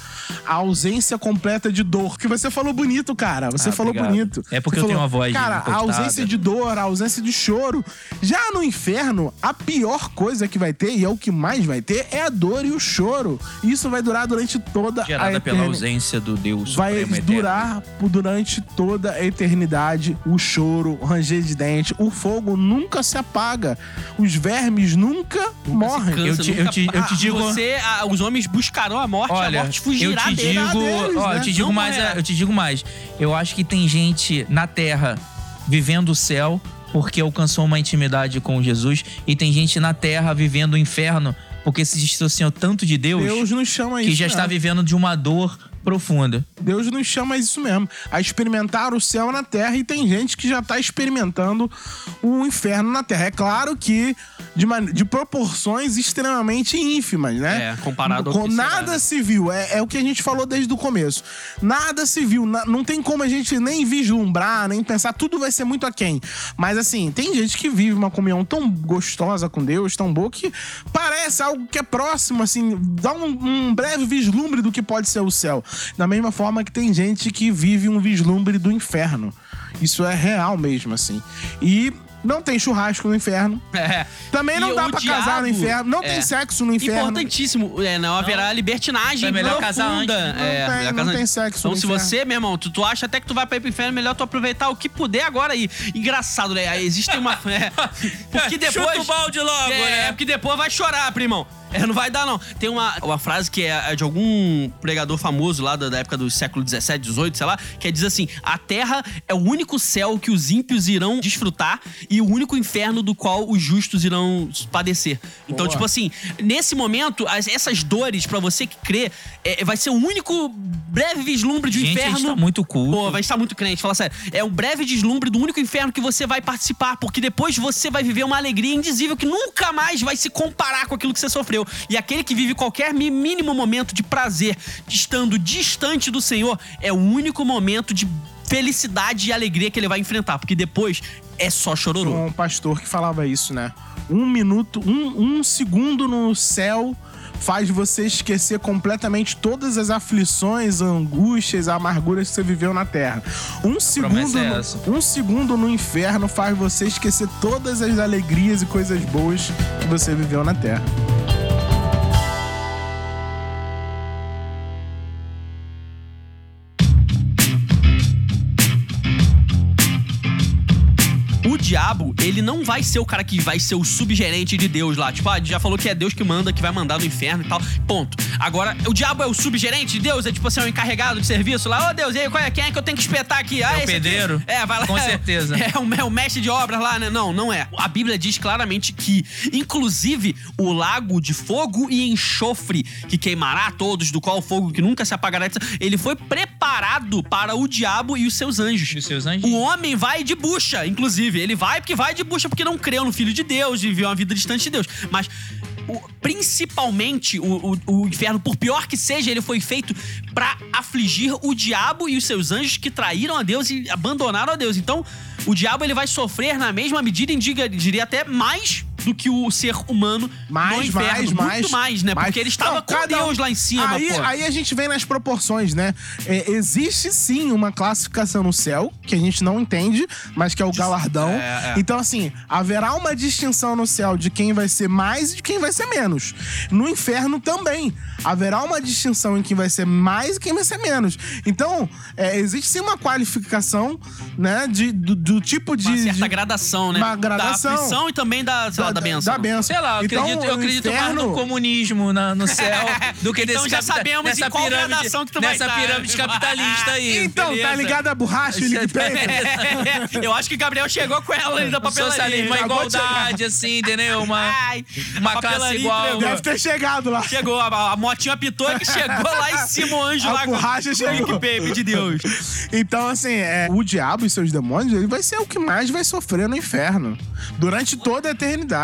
a ausência completa de dor. Que você falou bonito, cara. Você Ah, falou obrigado. bonito. É porque Você eu tenho falou, uma voz Cara, a ausência de dor, a ausência de choro. Já no inferno, a pior coisa que vai ter, e é o que mais vai ter, é a dor e o choro. Isso vai durar durante toda a Gerada pela eternidade ausência do Deus vai Supremo Eterno. durar por- durante toda a eternidade o choro, o ranger de dente, o fogo nunca se apaga, os vermes nunca, morrem. Cansa, Eu te- nunca- eu te- eu te Ah, digo- Você, ah, os homens buscarão a morte, a Olha, morte eu fugirá te dele. digo, deles, ó, né? eu te digo Não mais, morrerá. eu te digo mais. Eu acho que tem gente na Terra vivendo o céu porque alcançou uma intimidade com Jesus e tem gente na Terra vivendo o inferno porque se distanciou tanto de Deus, Deus nos chama que isso. já está vivendo de uma dor profunda. Deus nos chama isso mesmo, a experimentar o céu na terra e tem gente que já tá experimentando o inferno na terra. É claro que de, de proporções extremamente ínfimas, né? É, comparado ao Com que será, nada né? se viu, é, é o que a gente falou desde o começo. Nada se viu, na- não tem como a gente nem vislumbrar, nem pensar, tudo vai ser muito aquém. Mas assim, tem gente que vive uma comunhão tão gostosa com Deus, tão boa, que parece algo que é próximo, assim, dá um, um breve vislumbre do que pode ser o céu. Da mesma forma que tem gente que vive um vislumbre do inferno. Isso é real mesmo, assim. E não tem churrasco no inferno. É. Também não E dá pra casar no diabo- inferno. Não é. tem sexo no inferno. Importantíssimo. É, não haverá libertinagem É melhor profunda. casar antes, né? É, Não tem- melhor não casar tem antes. sexo Então, no se inferno. você, meu irmão, tu, tu acha até que tu vai pra ir pro inferno, melhor tu aproveitar o que puder agora aí. Engraçado, né? Existe uma. É, porque depois. Chuta o balde logo, é, né? É, porque depois vai chorar, primão. É, não vai dar, não. Tem uma, uma frase que é de algum pregador famoso lá da, da época do século 17, 18, sei lá, que diz assim: A terra é o único céu que os ímpios irão desfrutar e o único inferno do qual os justos irão padecer. Então, Boa. tipo assim, nesse momento, as- essas dores, pra você que crê, é, vai ser o único breve vislumbre de um Gente, a inferno. gente tá muito culto. Pô, vai estar muito crente, fala sério. É um breve deslumbre do único inferno que você vai participar, porque depois você vai viver uma alegria indizível que nunca mais vai se comparar com aquilo que você sofreu. E aquele que vive qualquer mínimo momento de prazer, estando distante do Senhor, é o único momento de felicidade e alegria que ele vai enfrentar, porque depois é só chororô. um pastor que falava isso, né? Um minuto, um, um segundo no céu faz você esquecer completamente todas as aflições, angústias, amarguras que você viveu na terra. Um segundo, é no, um segundo no inferno faz você esquecer todas as alegrias e coisas boas que você viveu na terra. Diabo, ele não vai ser o cara que vai ser o subgerente de Deus lá. Tipo, ah, já falou que é Deus que manda, que vai mandar no inferno e tal. Ponto. Agora, o diabo é o subgerente de Deus? É tipo assim, é o encarregado de serviço lá. Ô Deus, e aí, qual é? quem é que eu tenho que espetar aqui? Ah, É o aqui. pedreiro? É, vai lá. Com certeza. É, o, é o mestre de obras lá, né? Não, não é. A Bíblia diz claramente que, inclusive, o lago de fogo e enxofre que queimará todos, do qual o fogo que nunca se apagará, ele foi preparado para o diabo e os seus anjos. E os seus anjos? O homem vai de bucha, inclusive. Ele vai porque vai de bucha porque não creu no Filho de Deus, viveu uma vida distante de Deus. Mas, o- principalmente, o, o- o inferno, por pior que seja, ele foi feito pra afligir o diabo e os seus anjos que traíram a Deus e abandonaram a Deus. Então, o diabo ele vai sofrer na mesma medida, e diga- diria até mais do que o ser humano Mais, no inferno. mais, Muito mais. mais, né? mais. Porque ele estava Não, com cada um- Deus lá em cima, aí, pô. aí a gente vem nas proporções, né? É, existe sim uma classificação no céu, que a gente não entende, mas que é o galardão. é, é. Então, assim, haverá uma distinção no céu de quem vai ser mais e de quem vai ser menos. No inferno também. Haverá uma distinção em quem vai ser mais e quem vai ser menos. Então, é, existe sim uma qualificação, né? De, do, do tipo de. Uma certa de- gradação, né? Uma gradação. Da aflição e também da, sei lá, da benção. Da benção. Sei lá, eu Então, acredito, eu acredito mais inferno- no comunismo na- no céu do que Então nesse já sabemos nessa em qual pirâmide, gradação que tu vai nessa estar. pirâmide capitalista aí. Então, tá beleza? ligado a borracha, o Nick Paper? eu acho que o Gabriel chegou com ela ali da papelaria. Socialismo, uma igualdade, assim, entendeu? Uma, uma a classe igual. entregou. Deve ter chegado lá. Chegou, a, a motinha apitou que chegou lá em cima o anjo A lá borracha com chegou. o Paper de Deus. Então, assim, é, o diabo e seus demônios, ele vai ser o que mais vai sofrer no inferno. Durante toda a eternidade.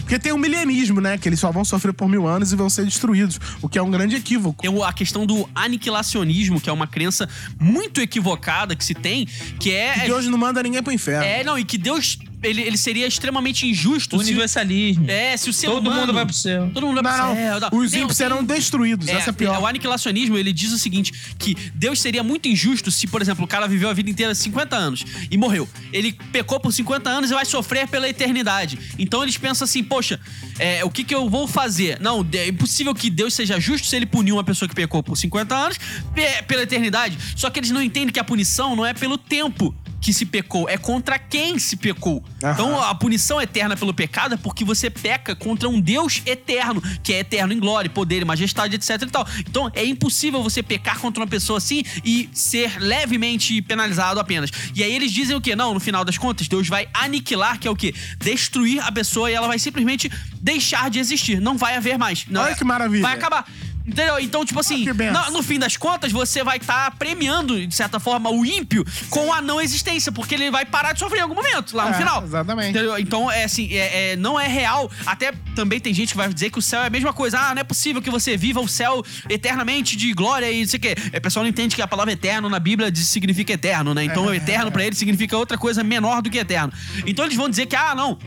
Porque tem o milenismo, né? Que eles só vão sofrer por mil anos e vão ser destruídos. O que é um grande equívoco. Tem a questão do aniquilacionismo, que é uma crença muito equivocada que se tem, que é. Deus não manda ninguém pro inferno. É, não, e que Deus ele, ele seria extremamente injusto se. Universalismo. É, se o ser Todo humano- mundo vai pro céu. Todo mundo vai Não, pro céu. não. Os ímpios serão destruídos. É, Essa é pior. O aniquilacionismo, ele diz o seguinte, que Deus seria muito injusto se, por exemplo, o cara viveu a vida inteira 50 anos e morreu. Ele pecou por 50 anos e vai sofrer pela eternidade. Então eles pensam assim, poxa, é, o que que eu vou fazer? Não, é impossível que Deus seja justo se ele punir uma pessoa que pecou por 50 anos pe- pela eternidade. Só que eles não entendem que a punição não é pelo tempo que se pecou, é contra quem se pecou. Aham. Então a punição eterna pelo pecado é porque você peca contra um Deus eterno, que é eterno em glória, poder, majestade, etc e tal. Então é impossível você pecar contra uma pessoa assim e ser levemente penalizado apenas. E aí eles dizem o quê? Não, no final das contas, Deus vai aniquilar, que é o quê? Destruir a pessoa e ela vai simplesmente deixar de existir. Não vai haver mais. Não, Olha que maravilha. Vai acabar. Entendeu? Então, tipo assim, que benção. no, no fim das contas, você vai estar premiando, de certa forma, o ímpio com a não existência, porque ele vai parar de sofrer em algum momento, lá no É, final. exatamente. Entendeu? Então, é assim, é, é- não é real. Até também tem gente que vai dizer que o céu é a mesma coisa. Ah, não é possível que você viva o céu eternamente de glória e não sei o quê. É, O pessoal não entende que a palavra eterno na Bíblia significa eterno, né? Então, eterno pra eles significa outra coisa menor do que eterno. Então, eles vão dizer que, ah, não.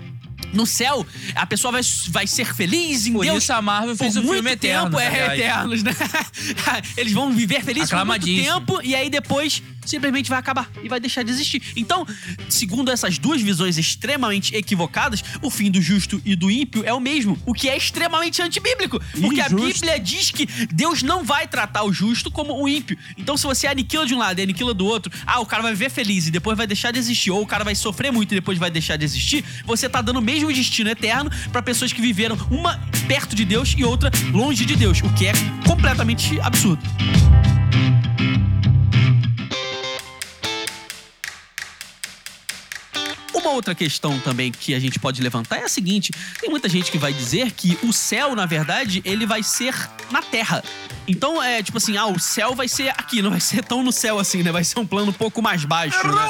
No céu, a pessoa vai, vai ser feliz em Por Deus. isso a Marvel fez por o muito Eterno, tempo, é, aliás. Eternos, né? Eles vão viver felizes por muito tempo e aí depois simplesmente vai acabar e vai deixar de existir. Então, segundo essas duas visões extremamente equivocadas, o fim do justo e do ímpio é o mesmo, o que é extremamente antibíblico. Porque a Injusto. Bíblia diz que Deus não vai tratar o justo como o ímpio. Então, se você aniquila de um lado e aniquila do outro, ah, o cara vai viver feliz e depois vai deixar de existir, ou o cara vai sofrer muito e depois vai deixar de existir, você tá dando o mesmo destino eterno pra pessoas que viveram uma perto de Deus e outra longe de Deus, o que é completamente absurdo. Outra questão também que a gente pode levantar é a seguinte: tem muita gente que vai dizer que o céu, na verdade, ele vai ser na terra. Então é tipo assim, ah, o céu vai ser aqui, não vai ser tão no céu assim, né? Vai ser um plano um pouco mais baixo, né?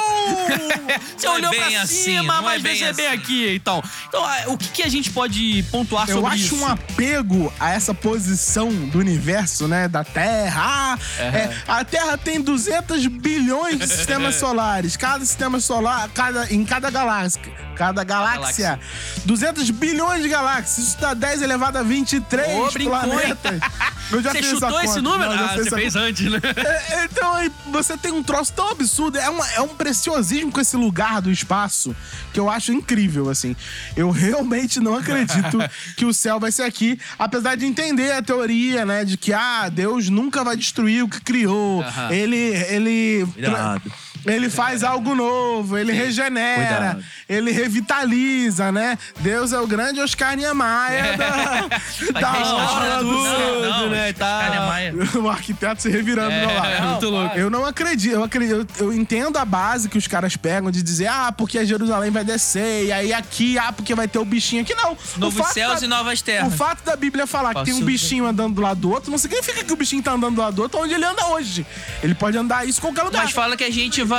Você Não é olhou bem pra assim, cima, não é mas vai bem ser bem assim. aqui então. Então, ah, o que, que a gente pode pontuar Eu sobre acho isso? um apego a essa posição do universo, né? Da Terra. Ah, é, a Terra tem 200 bilhões de sistemas solares. Cada sistema solar, cada, em cada galáxia. Cada galáxia. 200 bilhões de galáxias. Isso dá 10 elevado a 23 Ô, brincou, hein? planetas. Eu já Você fiz chutou esse número? Não, ah, você fez antes, né? É, Então, aí, você tem um troço tão absurdo. É, uma- é um preciosismo com esse lugar do espaço que eu acho incrível, assim. Eu realmente não acredito que o céu vai ser aqui, apesar de entender a teoria, né, de que, ah, Deus nunca vai destruir o que criou. Ele, ele... Cuidado. Ele faz algo novo, ele regenera, Cuidado. ele revitaliza, né? Deus é o grande Oscar Niemeyer da, Vai da restaurar hora do tudo, não, né? Tá. É o arquiteto se revirando É, lado. é muito louco. Eu não acredito, eu acredito, eu, eu entendo a base que os caras pegam de dizer, ah, porque a Jerusalém vai descer, e aí aqui, ah, porque vai ter o bichinho aqui. Não. O Novos céus da- e novas O terras. fato da Bíblia falar que tem um bichinho andando do lado do outro não significa que o bichinho tá andando do lado do outro onde ele anda hoje. Ele pode andar isso em qualquer lugar. Mas fala que a gente vai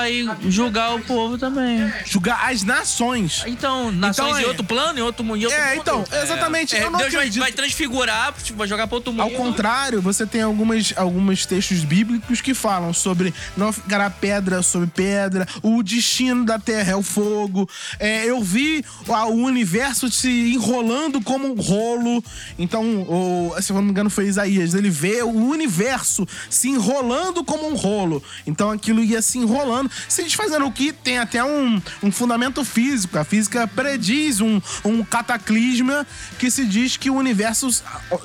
julgar o povo também. Julgar as nações. Então, nações Então, em é- outro plano, em outro mundo. em outro É, mundo. então, exatamente. É, Deus vai, acredito. vai transfigurar, tipo, vai jogar pra outro mundo. Ao contrário, você tem algumas, alguns textos bíblicos que falam sobre não ficará pedra sobre pedra, o destino da terra é o fogo. É, eu vi o universo se enrolando como um rolo. Então, o, se eu não me engano, foi Isaías. Ele vê o universo se enrolando como um rolo. Então aquilo ia se enrolando. Desfazendo, se desfazendo. O que tem até um, um fundamento físico. A física prediz um, um cataclisma que se diz que o universo,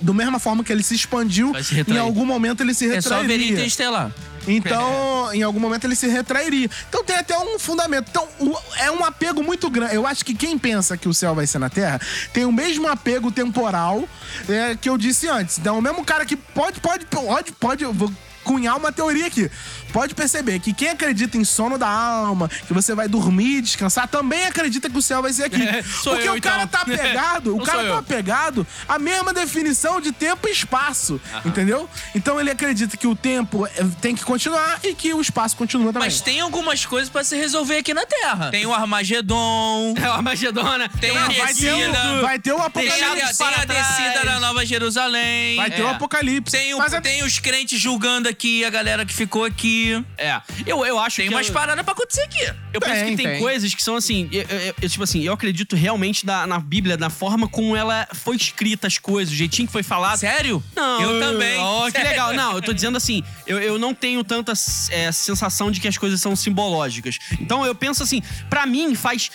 da mesma forma que ele se expandiu, se em algum momento ele se É só ver retrairia. Interestelar. Então, em algum momento ele se retrairia. Então tem até um fundamento. Então, o- é um apego muito grande. Eu acho que quem pensa que o céu vai ser na Terra tem o mesmo apego temporal é, que eu disse antes. Então, o mesmo cara que pode, pode, pode, pode. eu vou cunhar uma teoria aqui. Pode perceber que quem acredita em sono da alma, que você vai dormir e descansar, também acredita que o céu vai ser aqui. É, sou Porque eu, o cara então. tá apegado, o cara tá eu. apegado à mesma definição de tempo e espaço, entendeu? Então ele acredita que o tempo é, tem que continuar e que o espaço continua também. Mas tem algumas coisas pra se resolver aqui na Terra. Tem o Armagedon. É uma Armagedona. Tem uma a vai ter, descida. o, vai ter o Tem, apocalipse. tem a para descida da Nova Jerusalém. Vai ter É. o apocalipse. Tem, o- Mas é- tem os crentes julgando aqui, a galera que ficou aqui. É. Eu, eu acho Tem que. umas eu- paradas pra acontecer aqui. Eu penso Tem, que tem, tem. coisas que são assim. Eu, eu- eu, tipo assim, eu acredito realmente na, na Bíblia, na forma como ela foi escrita, as coisas, o jeitinho que foi falado. Sério? Não, Eu também. Oh, que Sério. legal. Não, eu tô dizendo assim, eu, eu não tenho tanta é, sensação de que as coisas são simbológicas. Então eu penso assim, pra mim faz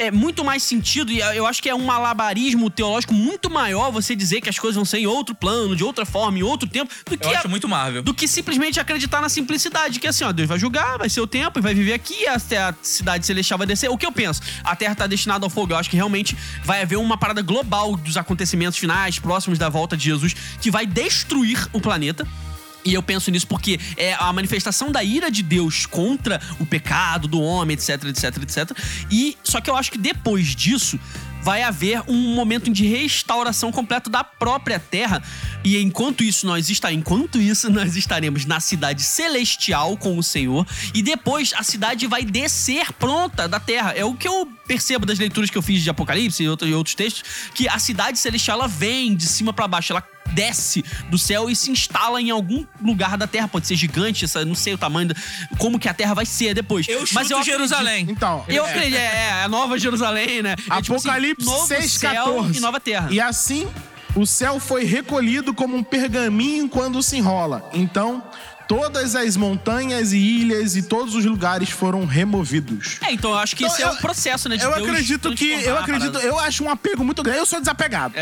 é, muito mais sentido, e eu acho que é um malabarismo teológico muito maior você dizer que as coisas vão ser em outro plano, de outra forma, em outro tempo, do que Eu a- acho muito Marvel. do que simplesmente acreditar na simplicidade, que assim, ó, Deus vai julgar, vai ser o tempo e vai viver aqui, até a cidade celestial vai descer. O que eu penso? A Terra tá destinada ao fogo. Eu acho que realmente vai haver uma parada global dos acontecimentos finais, próximos da volta de Jesus, que vai destruir o planeta. E eu penso nisso porque é a manifestação da ira de Deus contra o pecado do homem, etc, etc, etc. E só que eu acho que depois disso vai haver um momento de restauração completa da própria terra. E enquanto isso nós está, enquanto isso nós estaremos na cidade celestial com o Senhor e depois a cidade vai descer pronta da terra. É o que eu percebo das leituras que eu fiz de Apocalipse e outro- e outros textos, que a cidade celestial ela vem de cima pra baixo, ela desce do céu e se instala em algum lugar da Terra. Pode ser gigante, essa, não sei o tamanho, da- como que a Terra vai ser depois. Eu chuto acredito- Jerusalém. Então, Eu é, acredito, é, é a nova Jerusalém, né? É, tipo assim, Apocalipse novo 6, céu 14. e nova terra. E assim, o céu foi recolhido como um pergaminho quando se enrola. Então, todas as montanhas e ilhas e todos os lugares foram removidos. É, então eu acho que Então, esse é eu- o processo, né? de Eu Deus acredito que. Eu transformar a acredito. Eu acho um apego muito grande. Eu sou desapegado.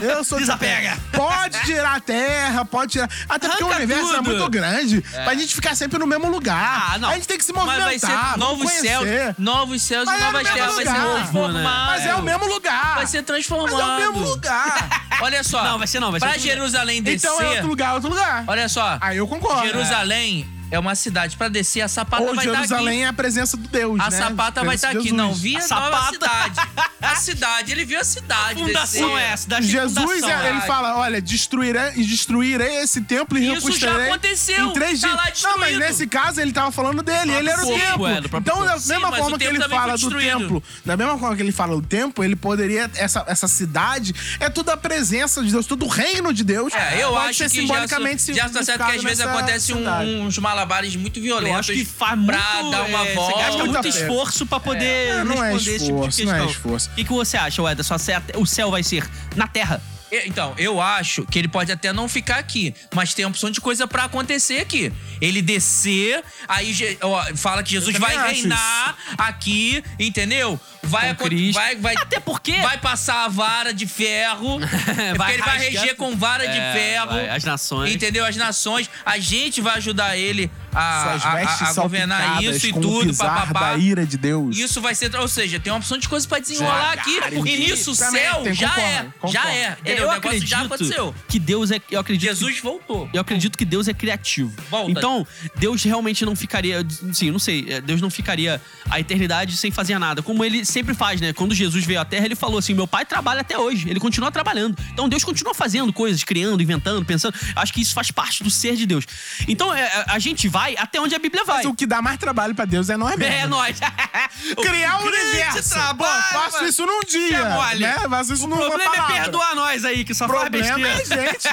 Eu sou Desapega. desapegado. Pode tirar a terra, pode tirar. Até porque o Arranca universo é tudo. muito grande. Pra gente ficar sempre no mesmo lugar. Ah, não. A gente tem que se Mas movimentar. vai ser novos céus, novos céus Mas e é novas terras. Vai ser lugar. transformado. Mas é o mesmo lugar. Vai ser transformado. Mas é o mesmo lugar. Olha só. Não, vai ser não, vai ser Pra. Jerusalém descer. então é outro lugar, outro lugar. Olha só. Aí eu concordo. Jerusalém além é uma cidade. Pra descer, a sapata Ou vai estar Jerusalém aqui. é a presença do Deus, A né? sapata vai estar Presença aqui. Não, Jesus. via A nova sapata. cidade. A cidade. Ele viu a cidade Fundação descer. é essa, da Jesus, fundação, é- ele é. fala, olha, destruirei, e destruirei esse templo e Isso já aconteceu, em três tá dias. lá não, mas nesse caso ele tava falando dele, ele era o corpo, templo. é, então, da. Sim, mesma forma que ele fala do templo, da mesma forma que ele fala do templo, ele poderia, essa, essa cidade, é tudo a presença de Deus, tudo o reino de Deus. É, eu acho ser que simbolicamente já, já tá certo que às vezes acontece um- cidade. Malabares muito violentos Eu acho que faz muito. pra dar uma é, volta. Você gasta muito Muito esforço pra poder É, não é responder esse tipo de esforço, não é questão. esforço. O que, que você acha, Ederson? O céu vai ser na Terra? E- Então, eu acho que ele pode até não ficar aqui, mas tem a opção de coisa pra acontecer aqui. Ele descer, aí ó, fala que Jesus vai reinar aqui, entendeu? Vai, vai, vai, Até porque- vai passar a vara de ferro. é porque ele vai reger com vara de É, ferro. vai, as nações. Entendeu? As nações. A gente vai ajudar ele a, Suas a- a- governar isso e tudo, papapá. da ira de Deus. Isso vai ser. Ou seja, tem uma opção de coisas pra desenrolar aqui. Devagar, E nisso o céu tem, já concordo, é. concordo. Já é. entendeu? eu o negócio já acredito aconteceu. que Deus é. Eu acredito Jesus voltou. Eu acredito que Deus é criativo. Volta. Então, Deus realmente não ficaria. Sim, não sei. é, Deus não ficaria a eternidade sem fazer nada. Como ele sempre faz, né? Quando Jesus veio à Terra, ele falou assim: meu pai trabalha até hoje. Ele continua trabalhando. Então, Deus continua fazendo coisas, criando, inventando, pensando. Acho que isso faz parte do ser de Deus. Então, é, a gente vai até onde a Bíblia vai. Mas o que dá mais trabalho pra Deus é nós mesmo. É nós. Criar o grande universo. trabalho, Pô, faço mano. isso num dia. É. Né? Faço isso O numa problema é palavra. perdoar nós aí, que só O faz problema é besteira. a gente.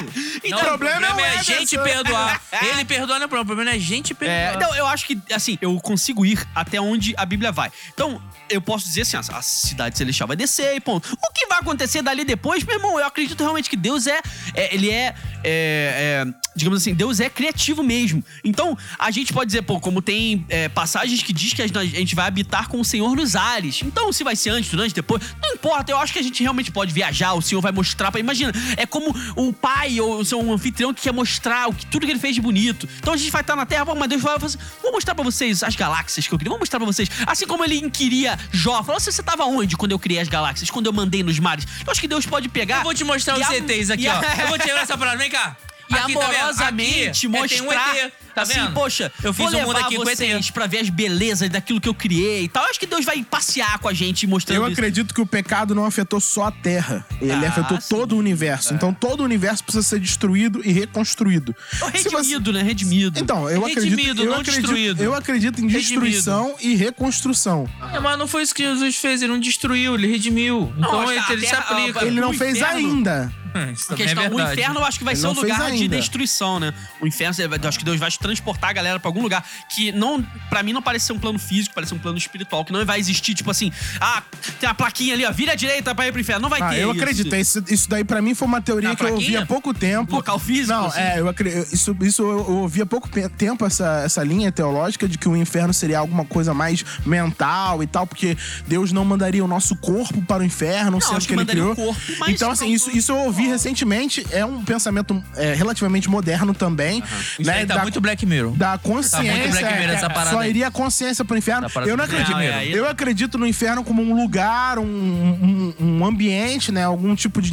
Não, o problema, é, é a gente perdoar. Ele perdoa, não é problema. O problema é a gente perdoar. É, então, eu acho que, assim, eu consigo ir até onde a Bíblia vai. Então, eu posso dizer assim, a cidade celestial vai descer e ponto. O que vai acontecer dali depois, meu irmão, eu acredito realmente que Deus é, é- ele é, é, é, digamos assim, Deus é criativo mesmo. Então, a gente pode dizer, pô, como tem é, passagens que diz que a gente vai habitar com o Senhor nos ares. Então, se vai ser antes, durante, depois, não importa. Eu acho que a gente realmente pode viajar, o Senhor vai mostrar pra. Imagina, é como um pai ou um anfitrião que quer mostrar o que, tudo que ele fez de bonito. Então a gente vai estar na Terra, mas Deus vai falar assim, vou mostrar pra vocês as galáxias que eu queria, vou mostrar pra vocês. Assim como ele inquiria Jó, falou assim, você tava onde quando eu criei as galáxias, quando eu mandei nos mares? Eu acho que Deus pode pegar. Eu vou te mostrar os a- CTs aqui, a- ó. Eu vou te levar essa parada, vem cá. E Aqui, tá amorosamente Aqui, é, mostrar. tem um ET, tá assim, vendo? poxa, eu fiz vou um mundo levar aqui com vocês pra ver as belezas daquilo que eu criei e tal. Eu acho que Deus vai passear com a gente mostrando Eu isso. acredito que o pecado não afetou só a Terra. Ele Ah, afetou sim. todo o universo. Então todo o universo precisa ser destruído e reconstruído. Se você- Redimido, né? Redimido. Então, eu acredito, Redimido, eu não acredito, destruído. eu acredito em destruição e reconstrução. É, mas não foi isso que Jesus fez, ele não destruiu, ele redimiu. Então acho ele, ele se aplica. Ele não fez inferno- ainda. Isso A também é questão, o inferno eu acho que vai Ele ser um não lugar de destruição, né? O inferno, eu acho que Deus vai transportar a galera pra algum lugar que não, para mim não parece ser um plano físico, parece ser um plano espiritual, que não vai existir tipo assim, ah, tem uma plaquinha ali, ó, vira à direita pra ir pro inferno, não vai Ah, ter eu isso. acredito. Isso, isso daí pra mim foi uma teoria que eu ouvi há pouco tempo. Local físico, Não, assim? é, eu acredito. Isso, isso eu ouvi há pouco tempo essa, essa linha teológica de que o inferno seria alguma coisa mais mental e tal, porque Deus não mandaria o nosso corpo para o inferno, sendo acho que, que ele criou. corpo, então, assim, isso, isso eu ouvi recentemente. É um pensamento é, relativamente moderno também. Isso né, tá da- muito Black Mirror. da consciência. Tá Black Mirror é, essa parada Só aí. iria a consciência pro inferno. Tá eu não acredito. Black Mirror. eu acredito no inferno como um lugar, um, um, um ambiente, né? Algum tipo de.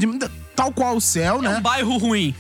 Tal qual o céu, É né? um bairro ruim.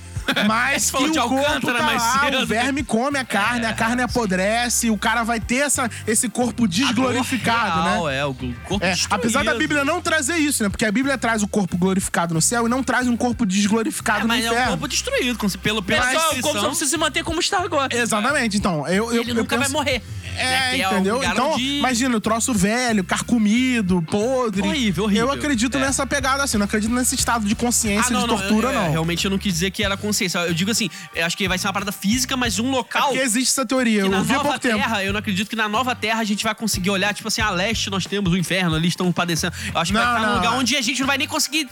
Mas que o corpo Alcântara tá mais lá, cedo. o verme come a carne, a carne apodrece, o cara vai ter essa, esse corpo desglorificado, Real, né? É, o corpo É, destruído. apesar da Bíblia não trazer isso, né? Porque a Bíblia traz o corpo glorificado no céu e não traz um corpo desglorificado É, no mas é um inferno. corpo destruído, pelo pela Pessoal, o corpo só precisa se manter como está agora. Exatamente, então. Eu, eu, Ele eu nunca penso- vai morrer. É, né? Que um entendeu? então, imagina, o troço velho, carcomido, podre. Horrível, horrível. Eu acredito É. nessa pegada, assim, não acredito nesse estado de consciência, de tortura, eu- não. é, Realmente eu não quis dizer que era consciência. Eu digo assim, eu acho que vai ser uma parada física, mas um local. Porque existe essa teoria, que eu na ouvi há nova pouco tempo. terra, eu não acredito que na nova terra a gente vai conseguir olhar, tipo assim, a leste nós temos o inferno, ali estão padecendo. Eu acho que Não, vai estar num não. lugar onde a gente não vai nem conseguir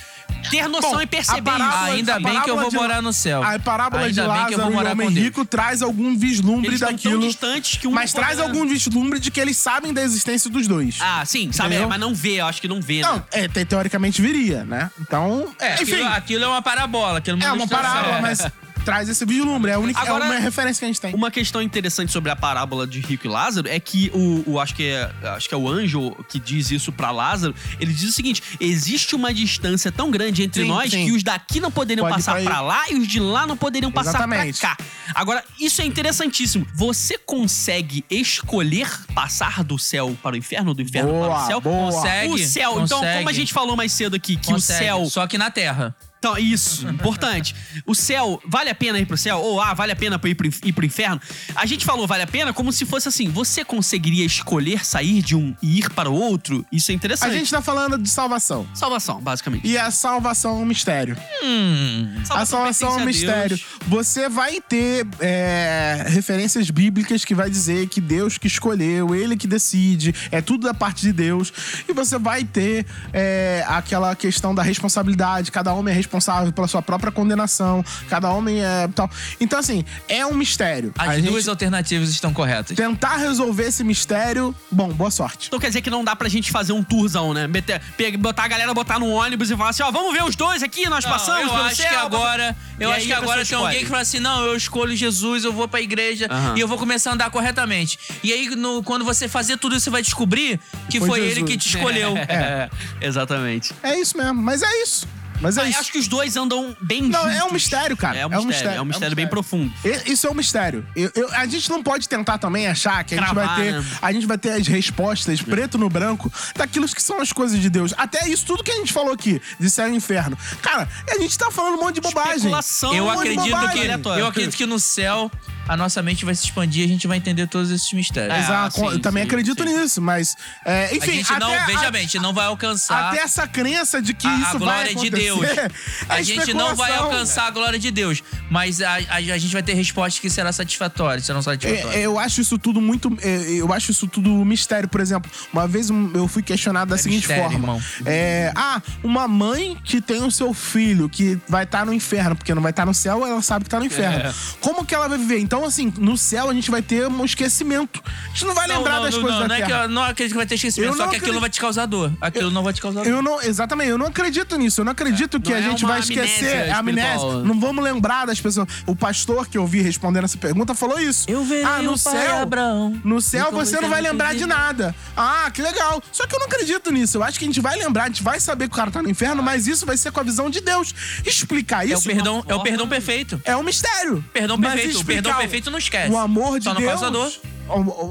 ter noção Bom, e perceber a isso. parábola- Ainda bem que eu parábola vou de- morar no céu. A parábola Ainda de bem que eu Lázaro vou e o morar Homem com Deus. Rico traz algum vislumbre Eles estão tão daquilo. distantes que um Mas não traz pode- algum vislumbre de que eles sabem da existência dos dois. Ah, sim, sabe? Entendeu? É, mas não vê, eu acho que não vê, Não, né? é, te- teoricamente viria, né? Então, É, enfim, aquilo, aquilo é uma parabola. Aquilo é uma parábola, mas traz esse vislumbre. É a única Agora- é uma referência que a gente tem. Uma questão interessante sobre a parábola de Rico e Lázaro é que o, o- acho que é acho que é o anjo que diz isso pra Lázaro. Ele diz o seguinte: existe uma distância tão grande entre Sim, nós sim. que os daqui não poderiam Pode passar pra lá e os de lá não poderiam passar pra cá. Agora, isso é interessantíssimo. Você consegue escolher passar do céu para o inferno, do inferno para Boa, o céu? boa. Consegue. O céu, então, consegue, como a gente falou mais cedo aqui, que consegue, o céu Só que na Terra. Então, isso, importante. O céu, vale a pena ir pro céu? Ou, ah, vale a pena ir pro, ir pro inferno? A gente falou vale a pena como se fosse assim, você conseguiria escolher sair de um e ir para o outro? Isso é A interessante. gente tá falando de salvação. Salvação, basicamente. E a salvação é um mistério. Hum. a salvação é um a mistério. Deus. Você vai ter é, referências bíblicas que vai dizer que Deus que escolheu, Ele que decide, é tudo da parte de Deus. E você vai ter é, aquela questão da responsabilidade. Cada homem é responsável pela sua própria condenação. Cada homem é tal. Então, assim, é um mistério. As A gente duas alternativas estão corretas. tentar resolver esse mistério, bom, boa sorte. Então quer dizer que não dá pra gente fazer um tourzão, né? Meter, botar a galera botar no ônibus e falar assim, ó, vamos ver os dois aqui, nós Não, passamos eu pelo acho céu, que agora, eu acho que agora tem alguém que fala assim: "Não, eu escolho Jesus, eu vou pra igreja Aham. e eu vou começar a andar corretamente". E aí no- quando você fazer tudo isso, você vai descobrir que Foi foi, ele que te escolheu. É, exatamente. É isso mesmo, mas é isso. Mas é Mas isso. acho que os dois andam bem Não, juntos. é um mistério, cara. É um mistério, é um mistério, bem profundo. E- Isso é um mistério. Eu- eu- a gente não pode tentar também achar que a gente Cravar, vai ter. né? A gente vai ter as respostas preto no branco daquilo que são as coisas de Deus. Até isso tudo que a gente falou aqui, de céu e inferno. Cara, a gente tá falando um monte de bobagem. Especulação Eu Um monte de acredito bobagem. que aleatória. eu acredito que no céu a nossa mente vai se expandir e a gente vai entender todos esses mistérios. É, Exato, sim, eu também sim, acredito sim. nisso, mas. é, a enfim, gente não, veja a- bem, a gente não vai alcançar Até essa crença de que a, isso a glória vai de Deus. Acontecer A é gente não vai alcançar a glória de Deus, mas a, a, a gente vai ter respostas que será satisfatórias, serão satisfatórias. É, eu acho isso tudo muito. é, Eu acho isso tudo mistério. Por exemplo, uma vez eu fui questionado da seguinte mistério, forma: irmão. é, Ah, uma mãe que tem o seu filho que vai estar no inferno, porque não vai estar no céu, ela sabe que tá no inferno. É. Como que ela vai viver? Então assim, no céu a gente vai ter um esquecimento. A gente não vai lembrar não, das não, coisas não, da não é que Terra. eu não acredito que vai ter esquecimento, Eu só não que aquilo acredito- vai te causar dor. Aquilo não vai te causar dor. Eu não, exatamente, eu não acredito nisso. Eu não acredito que não a é gente uma vai esquecer amnésia a amnésia. Não vamos lembrar das pessoas. O pastor que eu vi respondendo essa pergunta falou isso. Eu verei ah, no céu, Abraão. No céu Nunca você não vai lembrar de nada. Ah, que legal. Só que eu não acredito nisso. Eu acho que a gente vai lembrar, a gente vai saber que o cara tá no inferno, mas isso vai ser com a visão de Deus. Explicar É o isso perdão, é o perdão perfeito. é um mistério. Perdão Mas perfeito. O perdão perfeito não esquece. O amor de Só não Deus. causa dor. o- o-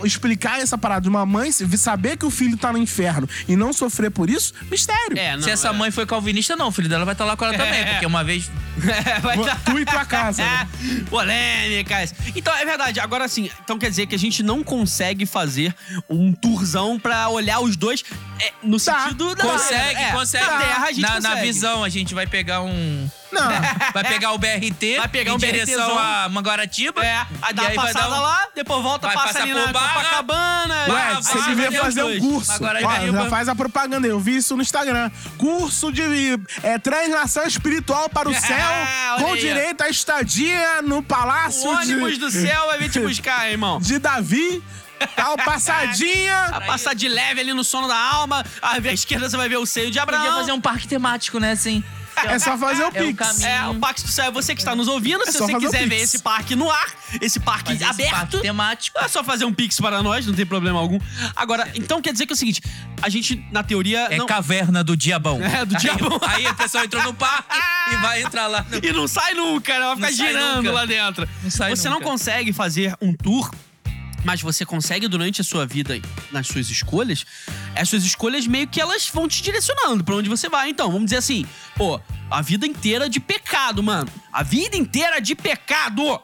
Explicar essa parada de uma mãe, se- saber que o filho tá no inferno e não sofrer por isso, mistério. É, não, Se essa é. mãe foi calvinista, não. O filho dela vai estar lá com ela também. É. Porque uma vez. É, vai dar- Tu e tua casa. né? Polêmicas. Então, é verdade. Agora sim, então quer dizer que a gente não consegue fazer um tourzão pra olhar os dois é, no Tá. sentido da Consegue, é, consegue. Na Terra a gente na, consegue. na visão, a gente vai pegar um. Não. Vai pegar o BRT Vai pegar em um direção BRTzão. a Manguaratiba. É, aí dá e uma aí vai passada dar um- lá, depois volta, vai passa ali na Barra, Copacabana. Ué, você devia fazer um curso. Agora Ó, vai já o- faz a propaganda. Eu vi isso no Instagram. Curso de é, translação espiritual para o É, céu, com aí, direito à estadia no O palácio ônibus de, do céu vai vir te buscar, irmão. de Davi. Tal, passadinha. Vai passar de leve ali no sono da alma. À esquerda você vai ver o seio de Abraão. Podia fazer um parque temático, né? Assim. É só fazer o É o Pix. caminho. É, o Parque do Céu é você que está nos ouvindo. Se só você quiser ver esse parque no ar, esse parque Fazer esse aberto, parque temático. é só fazer um Pix para nós, não tem problema algum. Agora, então quer dizer que é o seguinte: a gente, na teoria. É não... caverna do diabão. É, do Aí- diabão. Aí, a pessoa entrou no parque e vai entrar lá. no- E não sai nunca, né? Vai ficar Não girando nunca. lá dentro. Não sai você não nunca. consegue fazer um tour. Mas você consegue durante a sua vida, nas suas escolhas, as suas escolhas meio que elas vão te direcionando pra onde você vai. Então, vamos dizer assim, pô, a vida inteira de pecado, mano. A vida inteira de pecado.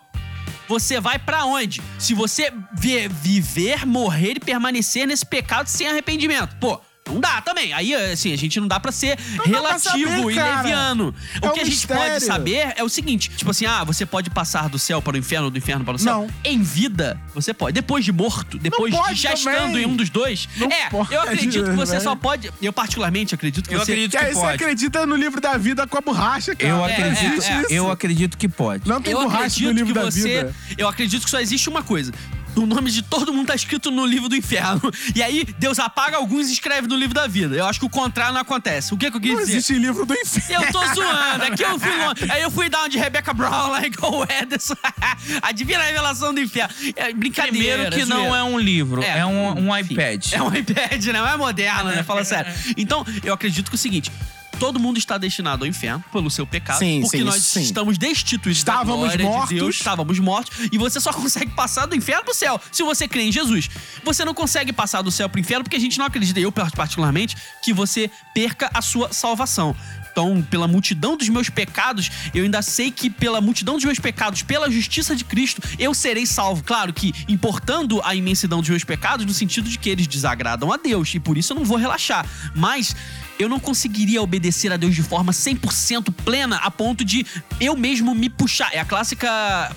Você vai pra onde? Se você vi- viver, morrer e permanecer nesse pecado sem arrependimento. Pô, não dá também. Aí, assim, a gente não dá pra ser pra relativo saber, e cara. leviano. É o um que a gente mistério. pode saber é o seguinte: tipo assim, ah, você pode passar do céu para o inferno, do inferno para o céu? Não. Em vida, você pode. Depois de morto, depois de pode já também. estando em um dos dois. Não é, pode, eu acredito que você né? só pode. Eu, particularmente, acredito que Eu você. acredito Que aí que você pode. acredita no livro da vida com a borracha, cara. Eu É, acredito, é, é. eu acredito que pode. Não tem Eu borracha no acredito livro que da você. vida. Eu acredito que só existe uma coisa. O nome de todo mundo tá escrito no livro do inferno. E aí, Deus apaga alguns e escreve no livro da vida. Eu acho que o contrário não acontece. O que, que eu quis Não dizer? existe livro do inferno. Eu tô zoando, aqui eu fui longe. Aí eu fui dar um de Rebecca Brown lá igual o Ederson. a divina revelação do inferno. É brincadeira. Primeiro que não é um livro, É, é, um, um iPad. É um iPad, né? Não é moderno, né? Fala sério. Então, eu acredito que é o seguinte. Todo mundo está destinado ao inferno pelo seu pecado. Sim, porque sim, nós sim. estamos destituídos Estávamos da glória mortos. de Deus. Estávamos mortos. E você só consegue passar do inferno pro céu se você crê em Jesus. Você não consegue passar do céu pro inferno porque a gente não acredita, eu particularmente, que você perca a sua salvação. Então, pela multidão dos meus pecados, eu ainda sei que pela multidão dos meus pecados, pela justiça de Cristo, eu serei salvo. Claro que importando a imensidão dos meus pecados no sentido de que eles desagradam a Deus e por isso eu não vou relaxar. Mas eu não conseguiria obedecer a Deus de forma 100% plena a ponto de eu mesmo me puxar. É a clássica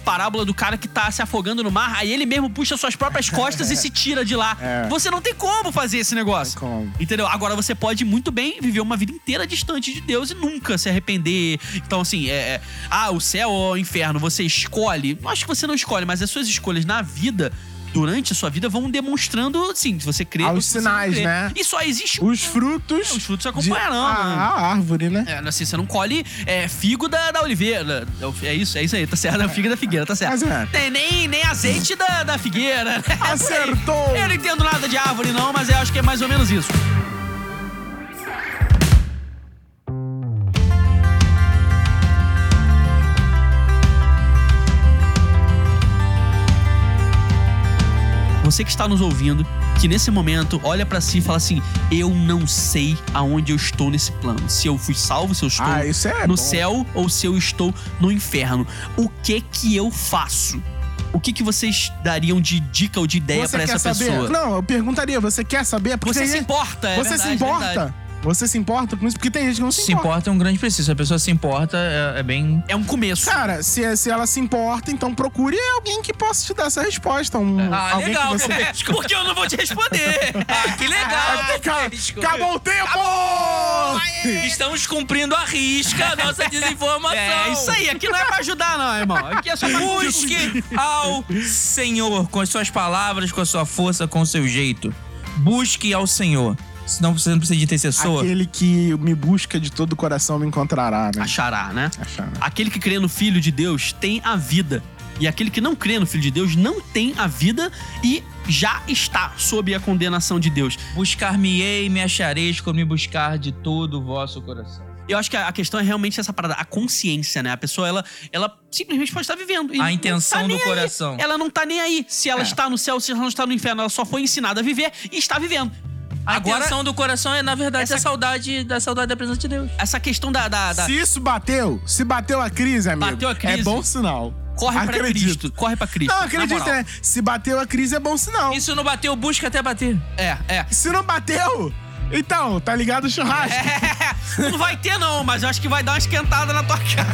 parábola do cara que tá se afogando no mar, aí ele mesmo puxa suas próprias costas e se tira de lá. É. Você não tem como fazer esse negócio. Não tem como. Entendeu? Agora você pode muito bem viver uma vida inteira distante de Deus e nunca se arrepender. Então, assim, é. é, ah, o céu ou o inferno, você escolhe. Acho que você não escolhe, mas as suas escolhas na vida. Durante a sua vida vão demonstrando, sim, se você crê ou Aos sinais, crê. né? E só existe um. Os frutos. Os frutos de- acompanharão, a, né? a árvore, né? É, assim, você não colhe é, figo da, da oliveira. É isso, é isso aí, tá certo. É figo da figueira, tá certo. Mas é. Nem, nem, nem azeite da, da figueira. né? Acertou! Eu não entendo nada de árvore, não, mas eu acho que é mais ou menos isso. Você que está nos ouvindo, que nesse momento olha pra si e fala assim: Eu não sei aonde eu estou nesse plano. Se eu fui salvo, se eu estou Ah, é no bom. céu ou se eu estou no inferno. O que que eu faço? O que que vocês dariam de dica ou de ideia quer essa saber? pessoa? Não, eu perguntaria, você quer saber? Porque Você se importa, é Você verdade, se importa? verdade. Você se importa com isso? Porque tem gente que não se, Se importa é um grande preciso. Se a pessoa se importa, é, é bem. É um começo. Cara, se, se ela se importa, então procure alguém que possa te dar essa resposta. Um, Ah, alguém legal, você... É, porque eu não vou te responder. Ah, que legal! Acabou, Pesco. acabou o tempo! Estamos cumprindo a risca a nossa desinformação. É isso aí, aqui não é pra ajudar, não, irmão. Aqui é só pra Busque ao Senhor com as suas palavras, com a sua força, com o seu jeito. Busque ao Senhor. Senão você não precisa de intercessor. Aquele que me busca de todo o coração me encontrará, né? achará, né? Achará. Aquele que crê no Filho de Deus tem a vida. E aquele que não crê no Filho de Deus não tem a vida e já está sob a condenação de Deus. Buscar-me-ei e me achareis quando me buscar de todo o vosso coração. Eu acho que a questão é realmente essa parada, a consciência, né? A pessoa, ela, ela simplesmente pode estar vivendo. A não intenção tá do aí. coração. Ela não tá nem aí se ela É. está no céu, se ela não está no inferno. Ela só foi ensinada a viver e está vivendo. A Agora, intenção do coração é, na verdade, Essa- a saudade da saudade da presença de Deus. essa questão da. da- da- Se isso bateu, se bateu a crise, amigo, Bateu a crise. é bom sinal. corre pra Acredito. Cristo. Corre pra Cristo. Não, moral. né? Se bateu a crise, é bom sinal. Isso não bateu, busca até bater. É, é. Se não bateu, então, tá ligado o churrasco. É, não vai ter, não, mas eu acho que vai dar uma esquentada na tua cara.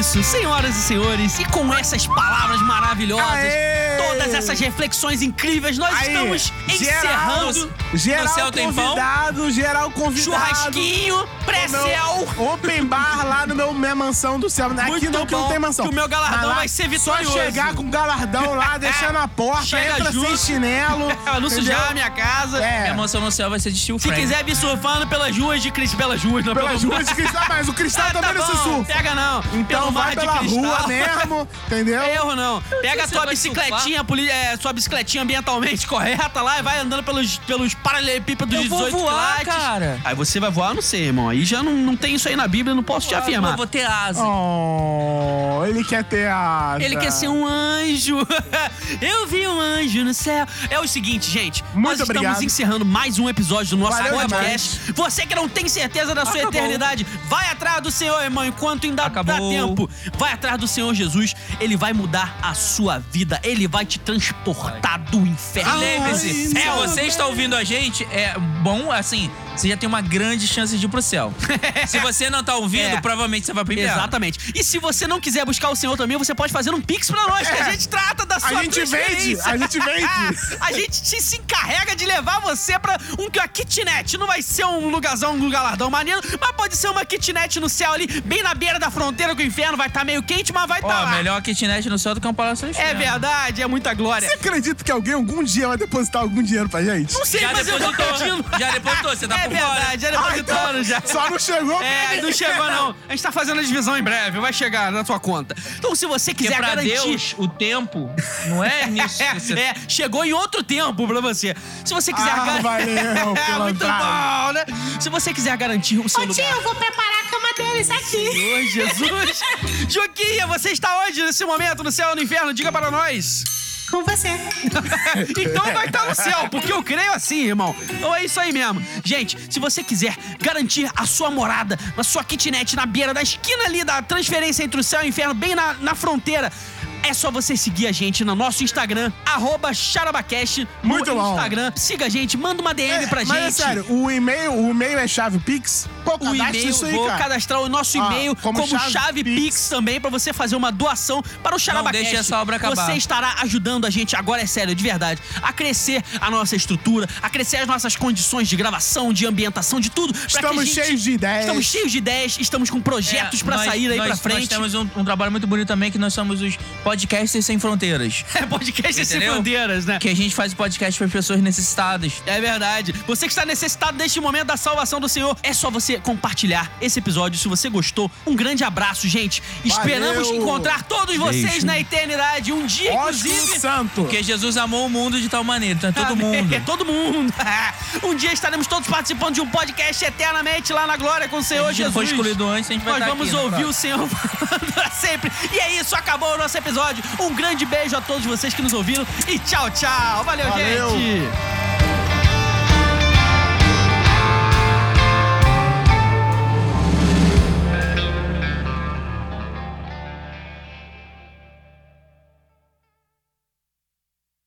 Isso, senhoras e senhores, e com essas palavras maravilhosas, Aê! todas essas reflexões incríveis, nós Aí, estamos geral, encerrando geral No céu tem pão? convidado, geral convidado. churrasquinho pré-céu. Open bar lá no meu minha mansão do céu. Aqui Muito não, que não tem mansão. que o meu galardão vai ser vitorioso. Só chegar com o galardão lá, deixar na porta, Chega entra junto. sem chinelo. Não sujar a minha casa. É. Minha mansão no céu vai ser de steel Se frame. quiser vir surfando pelas ruas de Cristo, pelas ruas, não Pelas ruas de cristal, mas o cristal Ah, também tá não se surfa. Pega não. Então Mar vai de pela cristal. rua mesmo, entendeu? Erro não. Pega a você tua vai bicicletinha, é, sua bicicletinha ambientalmente correta lá e vai andando pelos, pelos paralelepípedos de vou 18 voar, quilates. cara. Aí você vai voar, não sei, irmão. Aí já não, não tem isso aí na Bíblia, não posso te afirmar. Eu vou ter asa. Oh, ele quer ter asa. Ele quer ser um anjo. Eu vi um anjo no céu. É o seguinte, gente. Muito nós estamos obrigado. encerrando mais um episódio do nosso Valeu podcast. Você que não tem certeza da sua Acabou. eternidade, vai atrás do Senhor, irmão, enquanto ainda dá Acabou. Tempo. Vai atrás do Senhor Jesus. Ele vai mudar a sua vida. Ele vai te transportar do inferno. Se céu. você está ouvindo a gente, é bom, assim, você já tem uma grande chance de ir pro céu. se você não tá ouvindo, É. provavelmente você vai pro inferno. Exatamente. E se você não quiser buscar o Senhor também, você pode fazer um pix pra nós, que a É. gente trata da sua gente vende, a gente vende. a gente te- se encarrega de levar você pra um uma kitnet. Não vai ser um lugarzão, um galardão maneiro, mas pode ser uma kitnet no céu ali, bem na beira da fronteira com o inferno. Vai estar meio quente, mas vai estar Ó, lá. melhor kitnet no céu do que um palácio É verdade, é muita glória. Você acredita que alguém algum dia vai depositar algum dinheiro pra gente? Não sei, Já mas eu tô depositou. pedindo. Já depositou, você tá é fora. verdade, já Ah, depositando então, já. Só não chegou. É, não chegou não. A gente tá fazendo a divisão em breve, vai chegar na tua conta. Então, se você Porque quiser pra garantir... Deus, o tempo não é nisso você... É, é, chegou em outro tempo pra você. Se você quiser Ah, gar- valeu, É, muito bom, né? Se você quiser garantir o seu Ô tio, lugar. eu vou preparar a cama deles aqui. Senhor Jesus. Joquinha, você está onde nesse momento, no céu ou no inferno? Diga para nós. Com você. então vai estar no céu, porque eu creio assim, irmão. Então é isso aí mesmo. Gente, se você quiser garantir a sua morada na sua kitnet, na beira da esquina ali da transferência entre o céu e o inferno, bem na, na fronteira. É só você seguir a gente no nosso Instagram, arroba Charabacast, no Muito bom. Instagram. Siga a gente, manda uma DM pra Mas é gente. sério, o e-mail, o e-mail é chave Pix? Pô, o e-mail, isso aí, vou cara. cadastrar o nosso Ah, e-mail como, como chave, chave Pix. Pix também pra você fazer uma doação para o Charabacast. deixe essa obra acabar. Você estará ajudando a gente agora, é sério, de verdade, a crescer a nossa estrutura, a crescer as nossas condições de gravação, de ambientação, de tudo. Estamos gente- cheios de ideias. Estamos cheios de ideias, estamos com projetos É, pra nós- sair aí nós, pra frente. Nós temos um, um trabalho muito bonito também, que nós somos os podcasters sem fronteiras. É podcast sem Entendeu? fronteiras, né? Que a gente faz podcast para pessoas necessitadas. É verdade. Você que está necessitado deste momento da salvação do Senhor, é só você compartilhar esse episódio se você gostou. Um grande abraço, gente. Esperamos Valeu. encontrar todos vocês Beijo. na eternidade. Um dia, Ótimo inclusive. santo. Porque Jesus amou o mundo de tal maneira, então é todo Amém. mundo. É todo mundo. um dia estaremos todos participando de um podcast eternamente lá na glória com o Se Senhor a gente não Jesus. for escolhido antes, a gente vai Nós estar vamos aqui, né, ouvir o Senhor falando pra sempre. E é isso, acabou o nosso episódio. Um grande beijo a todos vocês que nos ouviram e tchau, tchau. Valeu. Valeu. gente.